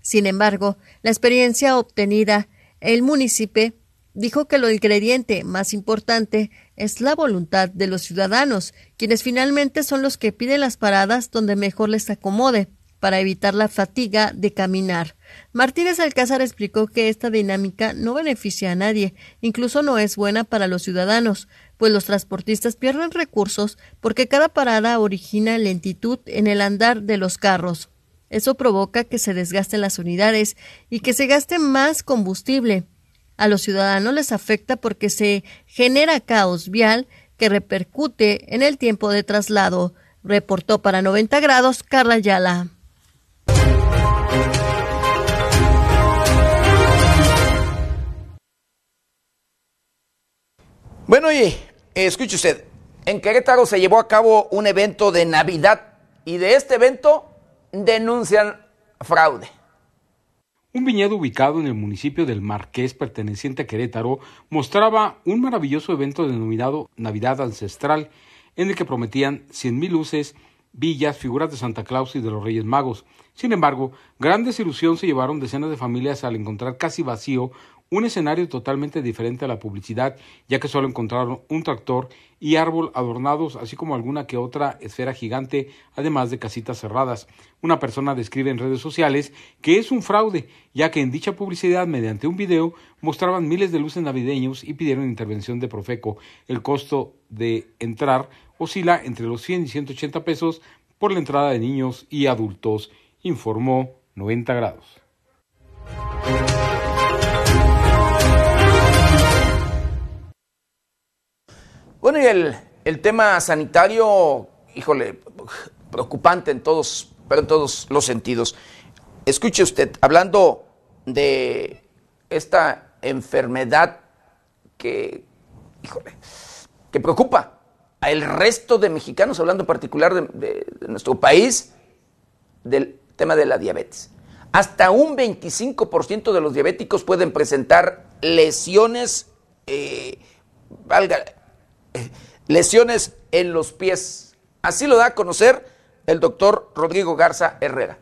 Sin embargo, la experiencia obtenida, el municipio dijo que lo ingrediente más importante es la voluntad de los ciudadanos, quienes finalmente son los que piden las paradas donde mejor les acomode, para evitar la fatiga de caminar. Martínez Alcázar explicó que esta dinámica no beneficia a nadie, incluso no es buena para los ciudadanos, pues los transportistas pierden recursos porque cada parada origina lentitud en el andar de los carros. Eso provoca que se desgasten las unidades y que se gaste más combustible. A los ciudadanos les afecta porque se genera caos vial que repercute en el tiempo de traslado. Reportó para 90 grados Carla Ayala.
Bueno, y escuche usted, en Querétaro se llevó a cabo un evento de Navidad y de este evento denuncian fraude.
Un viñedo ubicado en el municipio del Marqués, perteneciente a Querétaro, mostraba un maravilloso evento denominado Navidad Ancestral, en el que prometían cien mil luces, villas, figuras de Santa Claus y de los Reyes Magos. Sin embargo, gran desilusión se llevaron decenas de familias al encontrar casi vacío un escenario totalmente diferente a la publicidad, ya que solo encontraron un tractor y árbol adornados, así como alguna que otra esfera gigante, además de casitas cerradas. Una persona describe en redes sociales que es un fraude, ya que en dicha publicidad, mediante un video, mostraban miles de luces navideños y pidieron intervención de Profeco. El costo de entrar oscila entre los 100 y 180 pesos por la entrada de niños y adultos, informó 90 grados.
Bueno, y el, el tema sanitario, híjole, preocupante en todos, pero en todos los sentidos. Escuche usted, hablando de esta enfermedad que, híjole, que preocupa al resto de mexicanos, hablando en particular de, nuestro país, del tema de la diabetes. Hasta un 25% de los diabéticos pueden presentar lesiones, eh, valga, lesiones en los pies. Así lo da a conocer el doctor Rodrigo Garza Herrera.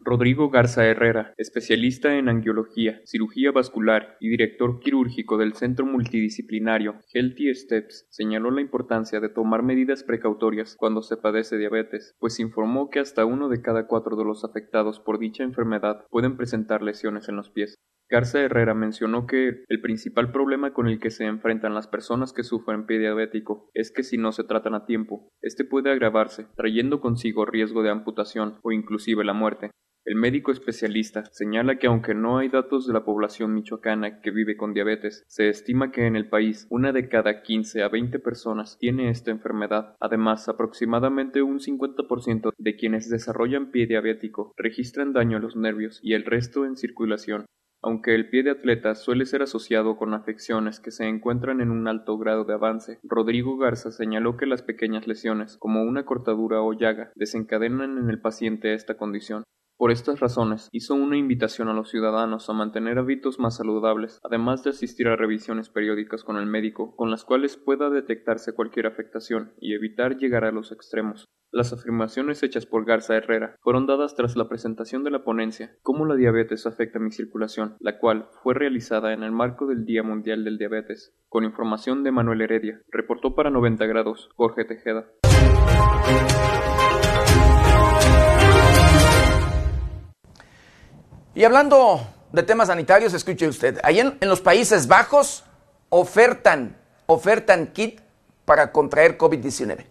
Rodrigo Garza Herrera, especialista en angiología, cirugía vascular y director quirúrgico del Centro Multidisciplinario Healthy Steps, señaló la importancia de tomar medidas precautorias cuando se padece diabetes, pues informó que hasta uno de cada cuatro de los afectados por dicha enfermedad pueden presentar lesiones en los pies. Garza Herrera mencionó que el principal problema con el que se enfrentan las personas que sufren pie diabético es que si no se tratan a tiempo, este puede agravarse, trayendo consigo riesgo de amputación o inclusive la muerte. El médico especialista señala que aunque no hay datos de la población michoacana que vive con diabetes, se estima que en el país una de cada 15 a 20 personas tiene esta enfermedad. Además, aproximadamente un 50% de quienes desarrollan pie diabético registran daño a los nervios y el resto en circulación. Aunque el pie de atleta suele ser asociado con afecciones que se encuentran en un alto grado de avance, Rodrigo Garza señaló que las pequeñas lesiones, como una cortadura o llaga, desencadenan en el paciente esta condición. Por estas razones, hizo una invitación a los ciudadanos a mantener hábitos más saludables, además de asistir a revisiones periódicas con el médico, con las cuales pueda detectarse cualquier afectación y evitar llegar a los extremos. Las afirmaciones hechas por Garza Herrera fueron dadas tras la presentación de la ponencia Cómo la diabetes afecta mi circulación, la cual fue realizada en el marco del Día Mundial del Diabetes. Con información de Manuel Heredia, reportó para 90 grados Jorge Tejeda.
Y hablando de temas sanitarios, escuche usted, ahí en, en los Países Bajos ofertan, ofertan kit para contraer COVID-19.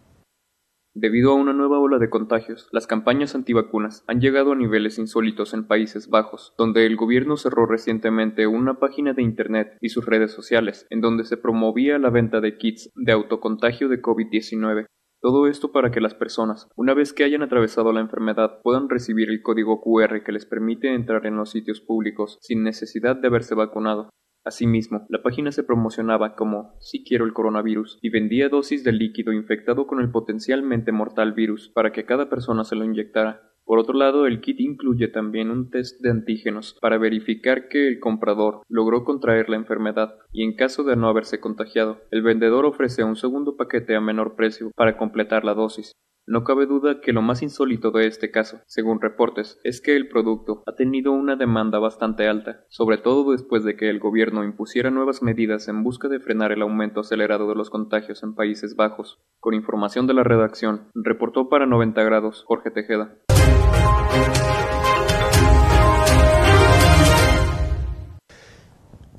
Debido a una nueva ola de contagios, las campañas antivacunas han llegado a niveles insólitos en Países Bajos, donde el gobierno cerró recientemente una página de Internet y sus redes sociales, en donde se promovía la venta de kits de autocontagio de COVID-19. Todo esto para que las personas, una vez que hayan atravesado la enfermedad, puedan recibir el código QR que les permite entrar en los sitios públicos sin necesidad de haberse vacunado. Asimismo, la página se promocionaba como Si quiero el coronavirus y vendía dosis de líquido infectado con el potencialmente mortal virus para que cada persona se lo inyectara. Por otro lado, el kit incluye también un test de antígenos para verificar que el comprador logró contraer la enfermedad y en caso de no haberse contagiado, el vendedor ofrece un segundo paquete a menor precio para completar la dosis. No cabe duda que lo más insólito de este caso, según reportes, es que el producto ha tenido una demanda bastante alta, sobre todo después de que el gobierno impusiera nuevas medidas en busca de frenar el aumento acelerado de los contagios en Países Bajos. Con información de la redacción, reportó para 90 grados Jorge Tejeda.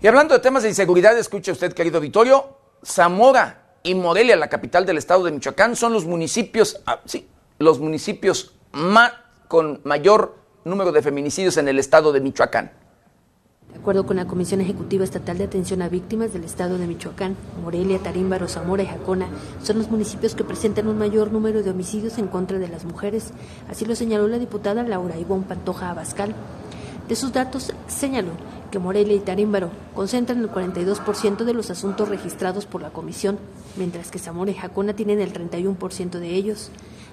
Y hablando de temas de inseguridad, escuche usted, querido Vitorio, Zamora y Morelia, la capital del estado de Michoacán, son los municipios, ah, sí, los municipios más, con mayor número de feminicidios en el estado de Michoacán.
De acuerdo con la Comisión Ejecutiva Estatal de Atención a Víctimas del Estado de Michoacán, Morelia, Tarímbaro, Zamora y Jacona son los municipios que presentan un mayor número de homicidios en contra de las mujeres. Así lo señaló la diputada Laura Ivón Pantoja Abascal. De sus datos señaló que Morelia y Tarímbaro concentran el 42% de los asuntos registrados por la comisión, mientras que Zamora y Jacona tienen el 31% de ellos.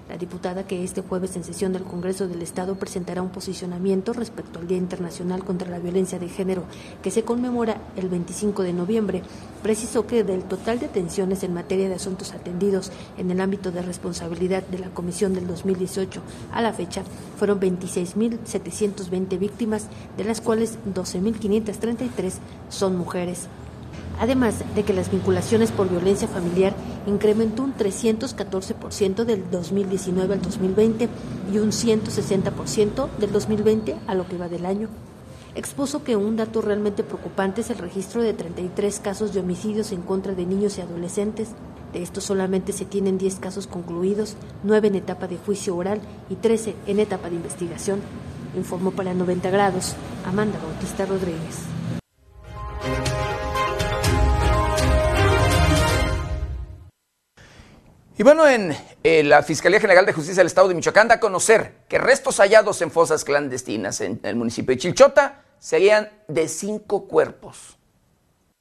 La diputada que este jueves en sesión del Congreso del Estado presentará un posicionamiento respecto al Día Internacional contra la Violencia de Género, que se conmemora el 25 de noviembre, precisó que del total de atenciones en materia de asuntos atendidos en el ámbito de responsabilidad de la Comisión del 2018 a la fecha fueron 26.720 víctimas, de las cuales 12.533 son mujeres además de que las vinculaciones por violencia familiar incrementó un 314% del 2019 al 2020 y un 160% del 2020 a lo que va del año. Expuso que un dato realmente preocupante es el registro de 33 casos de homicidios en contra de niños y adolescentes. De estos solamente se tienen 10 casos concluidos, 9 en etapa de juicio oral y 13 en etapa de investigación. Informó para 90 grados Amanda Bautista Rodríguez.
Y bueno, en eh, la Fiscalía General de Justicia del Estado de Michoacán da a conocer que restos hallados en fosas clandestinas en el municipio de Chilchota serían de cinco cuerpos.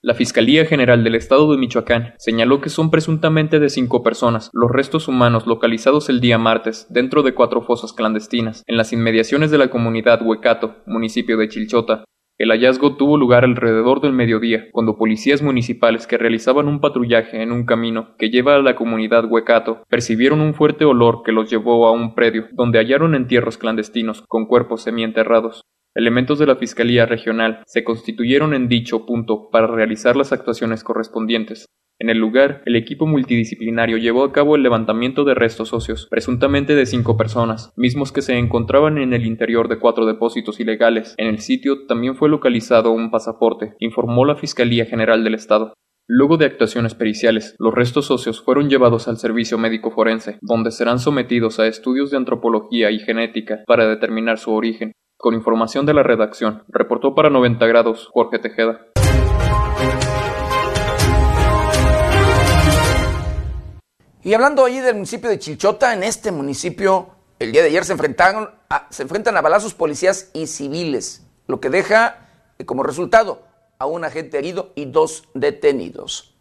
La Fiscalía General del Estado de Michoacán señaló que son presuntamente de cinco personas los restos humanos localizados el día martes dentro de cuatro fosas clandestinas en las inmediaciones de la comunidad Huecato, municipio de Chilchota, el hallazgo tuvo lugar alrededor del mediodía, cuando policías municipales que realizaban un patrullaje en un camino que lleva a la comunidad Huecato percibieron un fuerte olor que los llevó a un predio, donde hallaron entierros clandestinos con cuerpos semienterrados. Elementos de la Fiscalía Regional se constituyeron en dicho punto para realizar las actuaciones correspondientes. En el lugar, el equipo multidisciplinario llevó a cabo el levantamiento de restos óseos, presuntamente de cinco personas, mismos que se encontraban en el interior de cuatro depósitos ilegales. En el sitio también fue localizado un pasaporte, informó la Fiscalía General del Estado. Luego de actuaciones periciales, los restos óseos fueron llevados al servicio médico forense, donde serán sometidos a estudios de antropología y genética para determinar su origen. Con información de la redacción, reportó para 90 grados Jorge Tejeda.
Y hablando allí del municipio de Chilchota, en este municipio, el día de ayer se enfrentaron se enfrentan a balazos policías y civiles, lo que deja eh, como resultado a un agente herido y dos detenidos.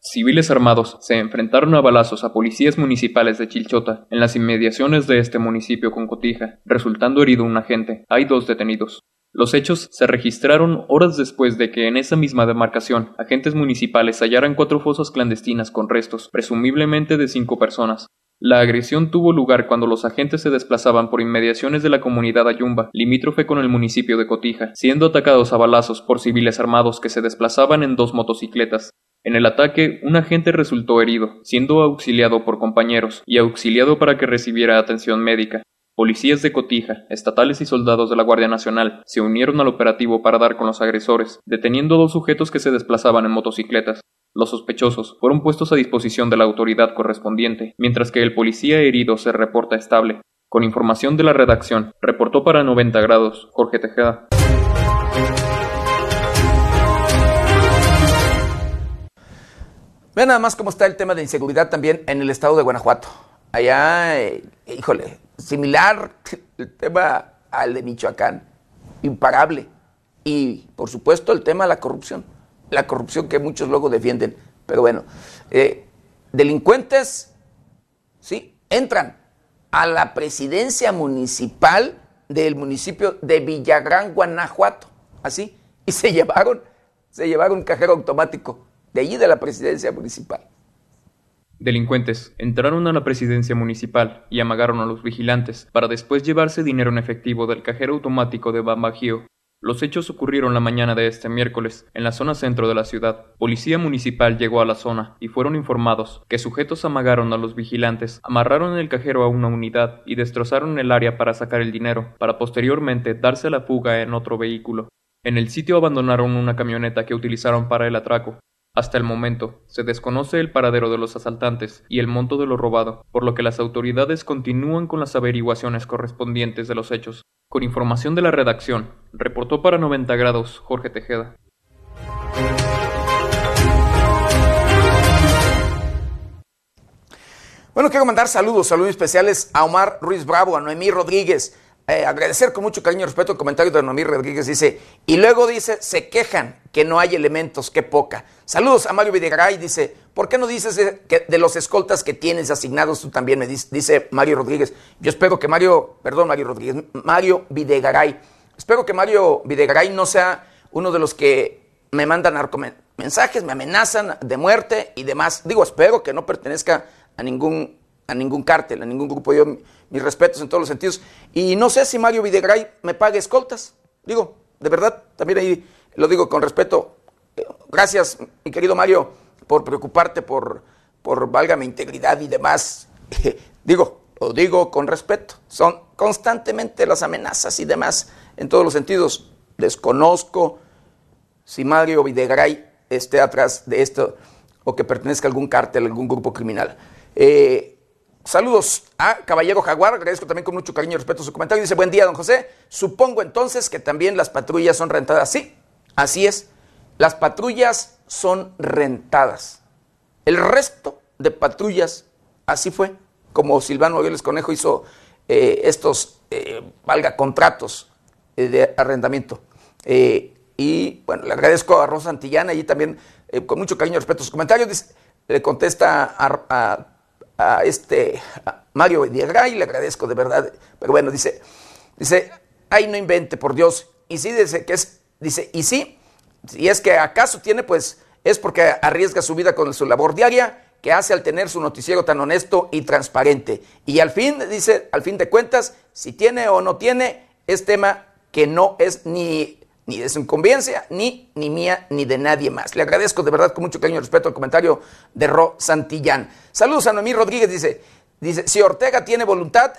Civiles armados se enfrentaron a balazos a policías municipales de Chilchota en las inmediaciones de este municipio con Cotija, resultando herido un agente. Hay dos detenidos. Los hechos se registraron horas después de que en esa misma demarcación agentes municipales hallaran cuatro fosas clandestinas con restos, presumiblemente de cinco personas. La agresión tuvo lugar cuando los agentes se desplazaban por inmediaciones de la comunidad Ayumba, limítrofe con el municipio de Cotija, siendo atacados a balazos por civiles armados que se desplazaban en dos motocicletas. En el ataque, un agente resultó herido, siendo auxiliado por compañeros y auxiliado para que recibiera atención médica. Policías de Cotija, estatales y soldados de la Guardia Nacional se unieron al operativo para dar con los agresores, deteniendo dos sujetos que se desplazaban en motocicletas. Los sospechosos fueron puestos a disposición de la autoridad correspondiente, mientras que el policía herido se reporta estable. Con información de la redacción, reportó para 90 grados Jorge Tejeda.
Vean nada más cómo está el tema de inseguridad también en el estado de Guanajuato. Allá, eh, híjole, similar el tema al de Michoacán, imparable. Y, por supuesto, el tema de la corrupción. La corrupción que muchos luego defienden. Pero bueno, eh, delincuentes, sí, entran a la presidencia municipal del municipio de Villagrán, Guanajuato. Así. Y se llevaron, se llevaron un cajero automático de allí de la presidencia municipal.
Delincuentes entraron a la presidencia municipal y amagaron a los vigilantes para después llevarse dinero en efectivo del cajero automático de Bambajío. Los hechos ocurrieron la mañana de este miércoles, en la zona centro de la ciudad. Policía municipal llegó a la zona y fueron informados que sujetos amagaron a los vigilantes, amarraron el cajero a una unidad y destrozaron el área para sacar el dinero, para posteriormente darse la fuga en otro vehículo. En el sitio abandonaron una camioneta que utilizaron para el atraco. Hasta el momento, se desconoce el paradero de los asaltantes y el monto de lo robado, por lo que las autoridades continúan con las averiguaciones correspondientes de los hechos. Con información de la redacción, reportó para 90 grados Jorge Tejeda.
Bueno, quiero mandar saludos, saludos especiales a Omar Ruiz Bravo, a Noemí Rodríguez, eh, agradecer con mucho cariño y respeto el comentario de Noemí Rodríguez. Dice, y luego dice, se quejan que no hay elementos, qué poca. Saludos a Mario Videgaray, dice, ¿por qué no dices de, que de los escoltas que tienes asignados tú también? Me dice, Mario Rodríguez. Yo espero que Mario, perdón, Mario Rodríguez, Mario Videgaray, espero que Mario Videgaray no sea uno de los que me mandan mensajes, me amenazan de muerte y demás. Digo, espero que no pertenezca a ningún, a ningún cártel, a ningún grupo. Yo, mis respetos en todos los sentidos. Y no sé si Mario Videgaray me pague escoltas. Digo, de verdad, también ahí lo digo con respeto. Gracias, mi querido Mario, por preocuparte por, por válgame, integridad y demás. digo, lo digo con respeto. Son constantemente las amenazas y demás en todos los sentidos. Desconozco si Mario Videgaray esté atrás de esto o que pertenezca a algún cártel, algún grupo criminal. Eh, Saludos a Caballero Jaguar, agradezco también con mucho cariño y respeto su comentario. Dice, buen día, don José. Supongo entonces que también las patrullas son rentadas. Sí, así es. Las patrullas son rentadas. El resto de patrullas, así fue, como Silvano Aureoles Conejo hizo eh, estos, eh, valga, contratos eh, de arrendamiento. y bueno, le agradezco a Rosa Antillana y también con mucho cariño y respeto su comentario. Dice, le contesta a este Mario Videgaray, le agradezco de verdad, pero bueno, dice, dice, ay, no invente, por Dios, y sí, dice que es, dice, y sí, si es que acaso tiene, pues es porque arriesga su vida con su labor diaria que hace al tener su noticiero tan honesto y transparente. Y al fin, dice, al fin de cuentas, si tiene o no tiene, es tema que no es ni ni de su inconveniencia, ni, ni mía, ni de nadie más. Le agradezco de verdad con mucho cariño y respeto el comentario de Ro Santillán. Saludos a Noemí Rodríguez, dice, dice, si Ortega tiene voluntad,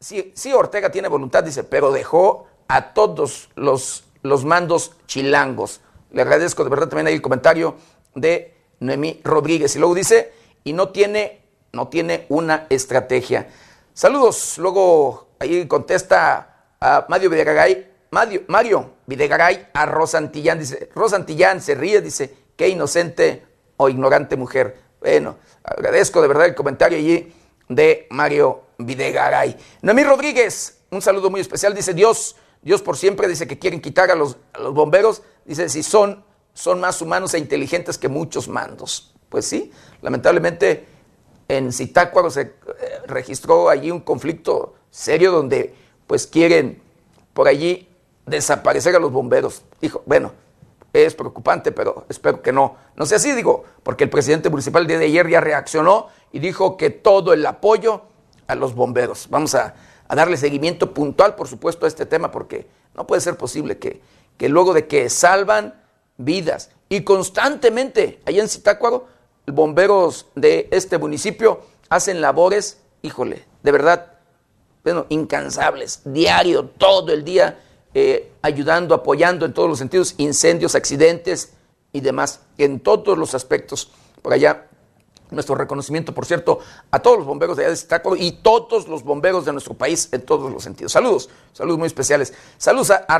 si, si Ortega tiene voluntad, dice, pero dejó a todos los, los mandos chilangos. Le agradezco de verdad también ahí el comentario de Noemí Rodríguez. Y luego dice, y no tiene, no tiene una estrategia. Saludos, luego ahí contesta a Mario Villaragay, Mario, Mario Videgaray a Rosantillán, dice, Rosantillán se ríe, dice, qué inocente o ignorante mujer. Bueno, agradezco de verdad el comentario allí de Mario Videgaray. Noemí Rodríguez, un saludo muy especial, dice Dios, Dios por siempre, dice que quieren quitar a los, bomberos, dice si son, son más humanos e inteligentes que muchos mandos. Pues sí, lamentablemente en Zitácuaro se eh, registró allí un conflicto serio donde pues quieren por allí desaparecer a los bomberos. Dijo, bueno, es preocupante, pero espero que no. No sé así, digo, porque el presidente municipal día de ayer ya reaccionó y dijo que todo el apoyo a los bomberos. Vamos a, darle seguimiento puntual, por supuesto, a este tema, porque no puede ser posible que, que luego de que salvan vidas y constantemente allá en Zitácuaro, bomberos de este municipio hacen labores, híjole, de verdad, bueno, incansables, diario, todo el día eh, ayudando, apoyando en todos los sentidos, incendios, accidentes, y demás, en todos los aspectos. Por allá, nuestro reconocimiento, por cierto, a todos los bomberos de allá de Zitácuaro y todos los bomberos de nuestro país en todos los sentidos. Saludos, saludos muy especiales. Saludos a,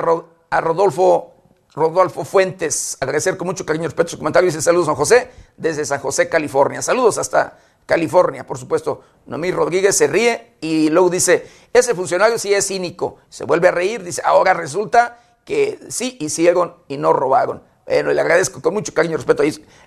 Rodolfo Rodolfo Fuentes, agradecer con mucho cariño y respeto su comentario. Dice saludos, San José, desde San José, California. Saludos hasta California, por supuesto. Noemí Rodríguez se ríe y luego dice, ese funcionario sí es cínico. Se vuelve a reír, dice, ahora resulta que sí hicieron y no robaron. Bueno, le agradezco con mucho cariño y respeto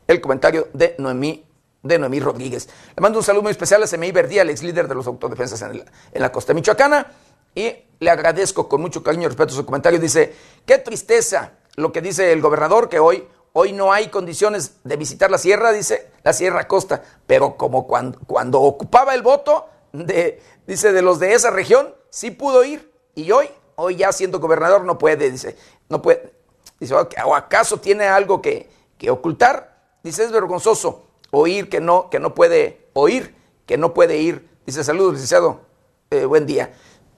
el comentario de Noemí, de Noemí Rodríguez. Le mando un saludo muy especial a Semei Verdía, el ex líder de los autodefensas en, en la costa michoacana. Y le agradezco con mucho cariño y respeto su comentario. Dice, qué tristeza lo que dice el gobernador, que hoy, hoy no hay condiciones de visitar la sierra, dice la Sierra Costa, pero como cuando, cuando ocupaba el voto de, dice, de los de esa región, sí pudo ir, y hoy, hoy ya siendo gobernador no puede, dice, no puede, dice, ¿o acaso tiene algo que, que ocultar? Dice, es vergonzoso oír que no, que no puede oír, que no puede ir. Dice, saludos, licenciado, eh, buen día.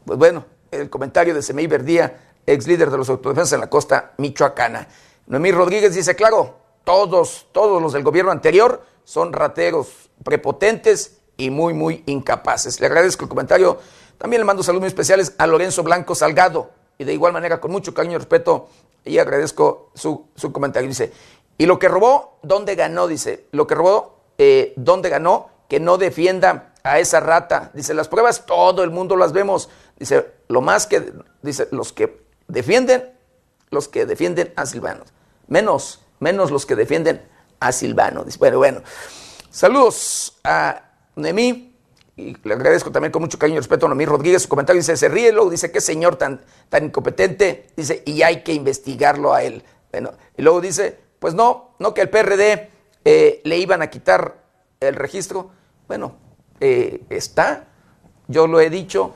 Pues bueno, el comentario de Semei Verdía ex líder de los autodefensas en la costa michoacana. Noemí Rodríguez dice, claro, todos, todos los del gobierno anterior son rateros, prepotentes y muy, muy incapaces. Le agradezco el comentario. También le mando saludos especiales a Lorenzo Blanco Salgado. Y de igual manera, con mucho cariño y respeto, y agradezco su, comentario. Dice, y lo que robó, ¿dónde ganó? Dice, lo que robó, eh, ¿dónde ganó? Que no defienda a esa rata. Dice, las pruebas todo el mundo las vemos. Dice, lo más que, dice, los que defienden los que defienden a Silvano. Menos, menos los que defienden a Silvano. Bueno, bueno. Saludos a Noemí. Y le agradezco también con mucho cariño y respeto a Noemí Rodríguez. Su comentario dice, se ríe, luego dice, qué señor tan, tan incompetente. Dice, y hay que investigarlo a él. Bueno, y luego dice, pues no, no que el PRD eh, le iban a quitar el registro. Bueno, eh, está, yo lo he dicho,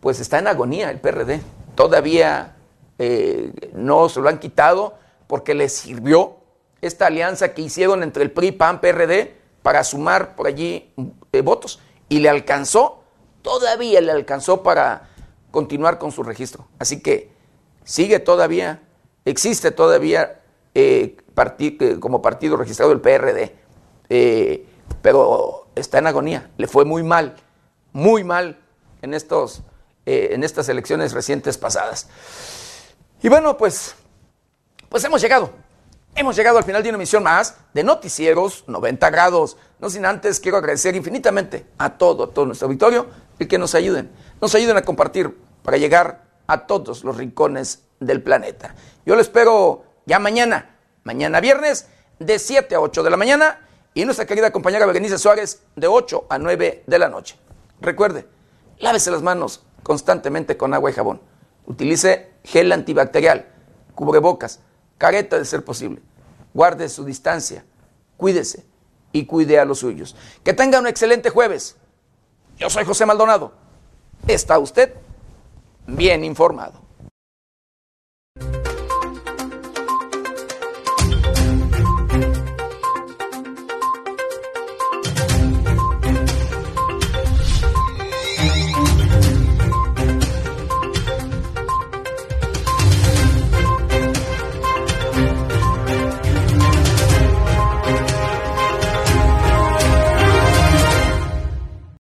pues está en agonía el PRD. Todavía eh, no se lo han quitado porque les sirvió esta alianza que hicieron entre el PRI, PAN, PRD para sumar por allí eh, votos y le alcanzó, todavía le alcanzó para continuar con su registro. Así que sigue todavía, existe todavía eh, como partido registrado el PRD, pero está en agonía, le fue muy mal, muy mal en, estos, en estas elecciones recientes pasadas. Y bueno, pues, pues hemos llegado. Hemos llegado al final de una emisión más de Noticieros 90 grados. No sin antes quiero agradecer infinitamente a todo, a todo nuestro auditorio el que nos ayuden. Nos ayuden a compartir para llegar a todos los rincones del planeta. Yo lo espero ya mañana, mañana viernes, de 7 a 8 de la mañana y nuestra querida compañera Berenice Suárez de 8 a 9 de la noche. Recuerde, lávese las manos constantemente con agua y jabón. Utilice gel antibacterial, cubrebocas, careta de ser posible. Guarde su distancia, cuídese y cuide a los suyos. Que tenga un excelente jueves. Yo soy José Maldonado. Está usted bien informado.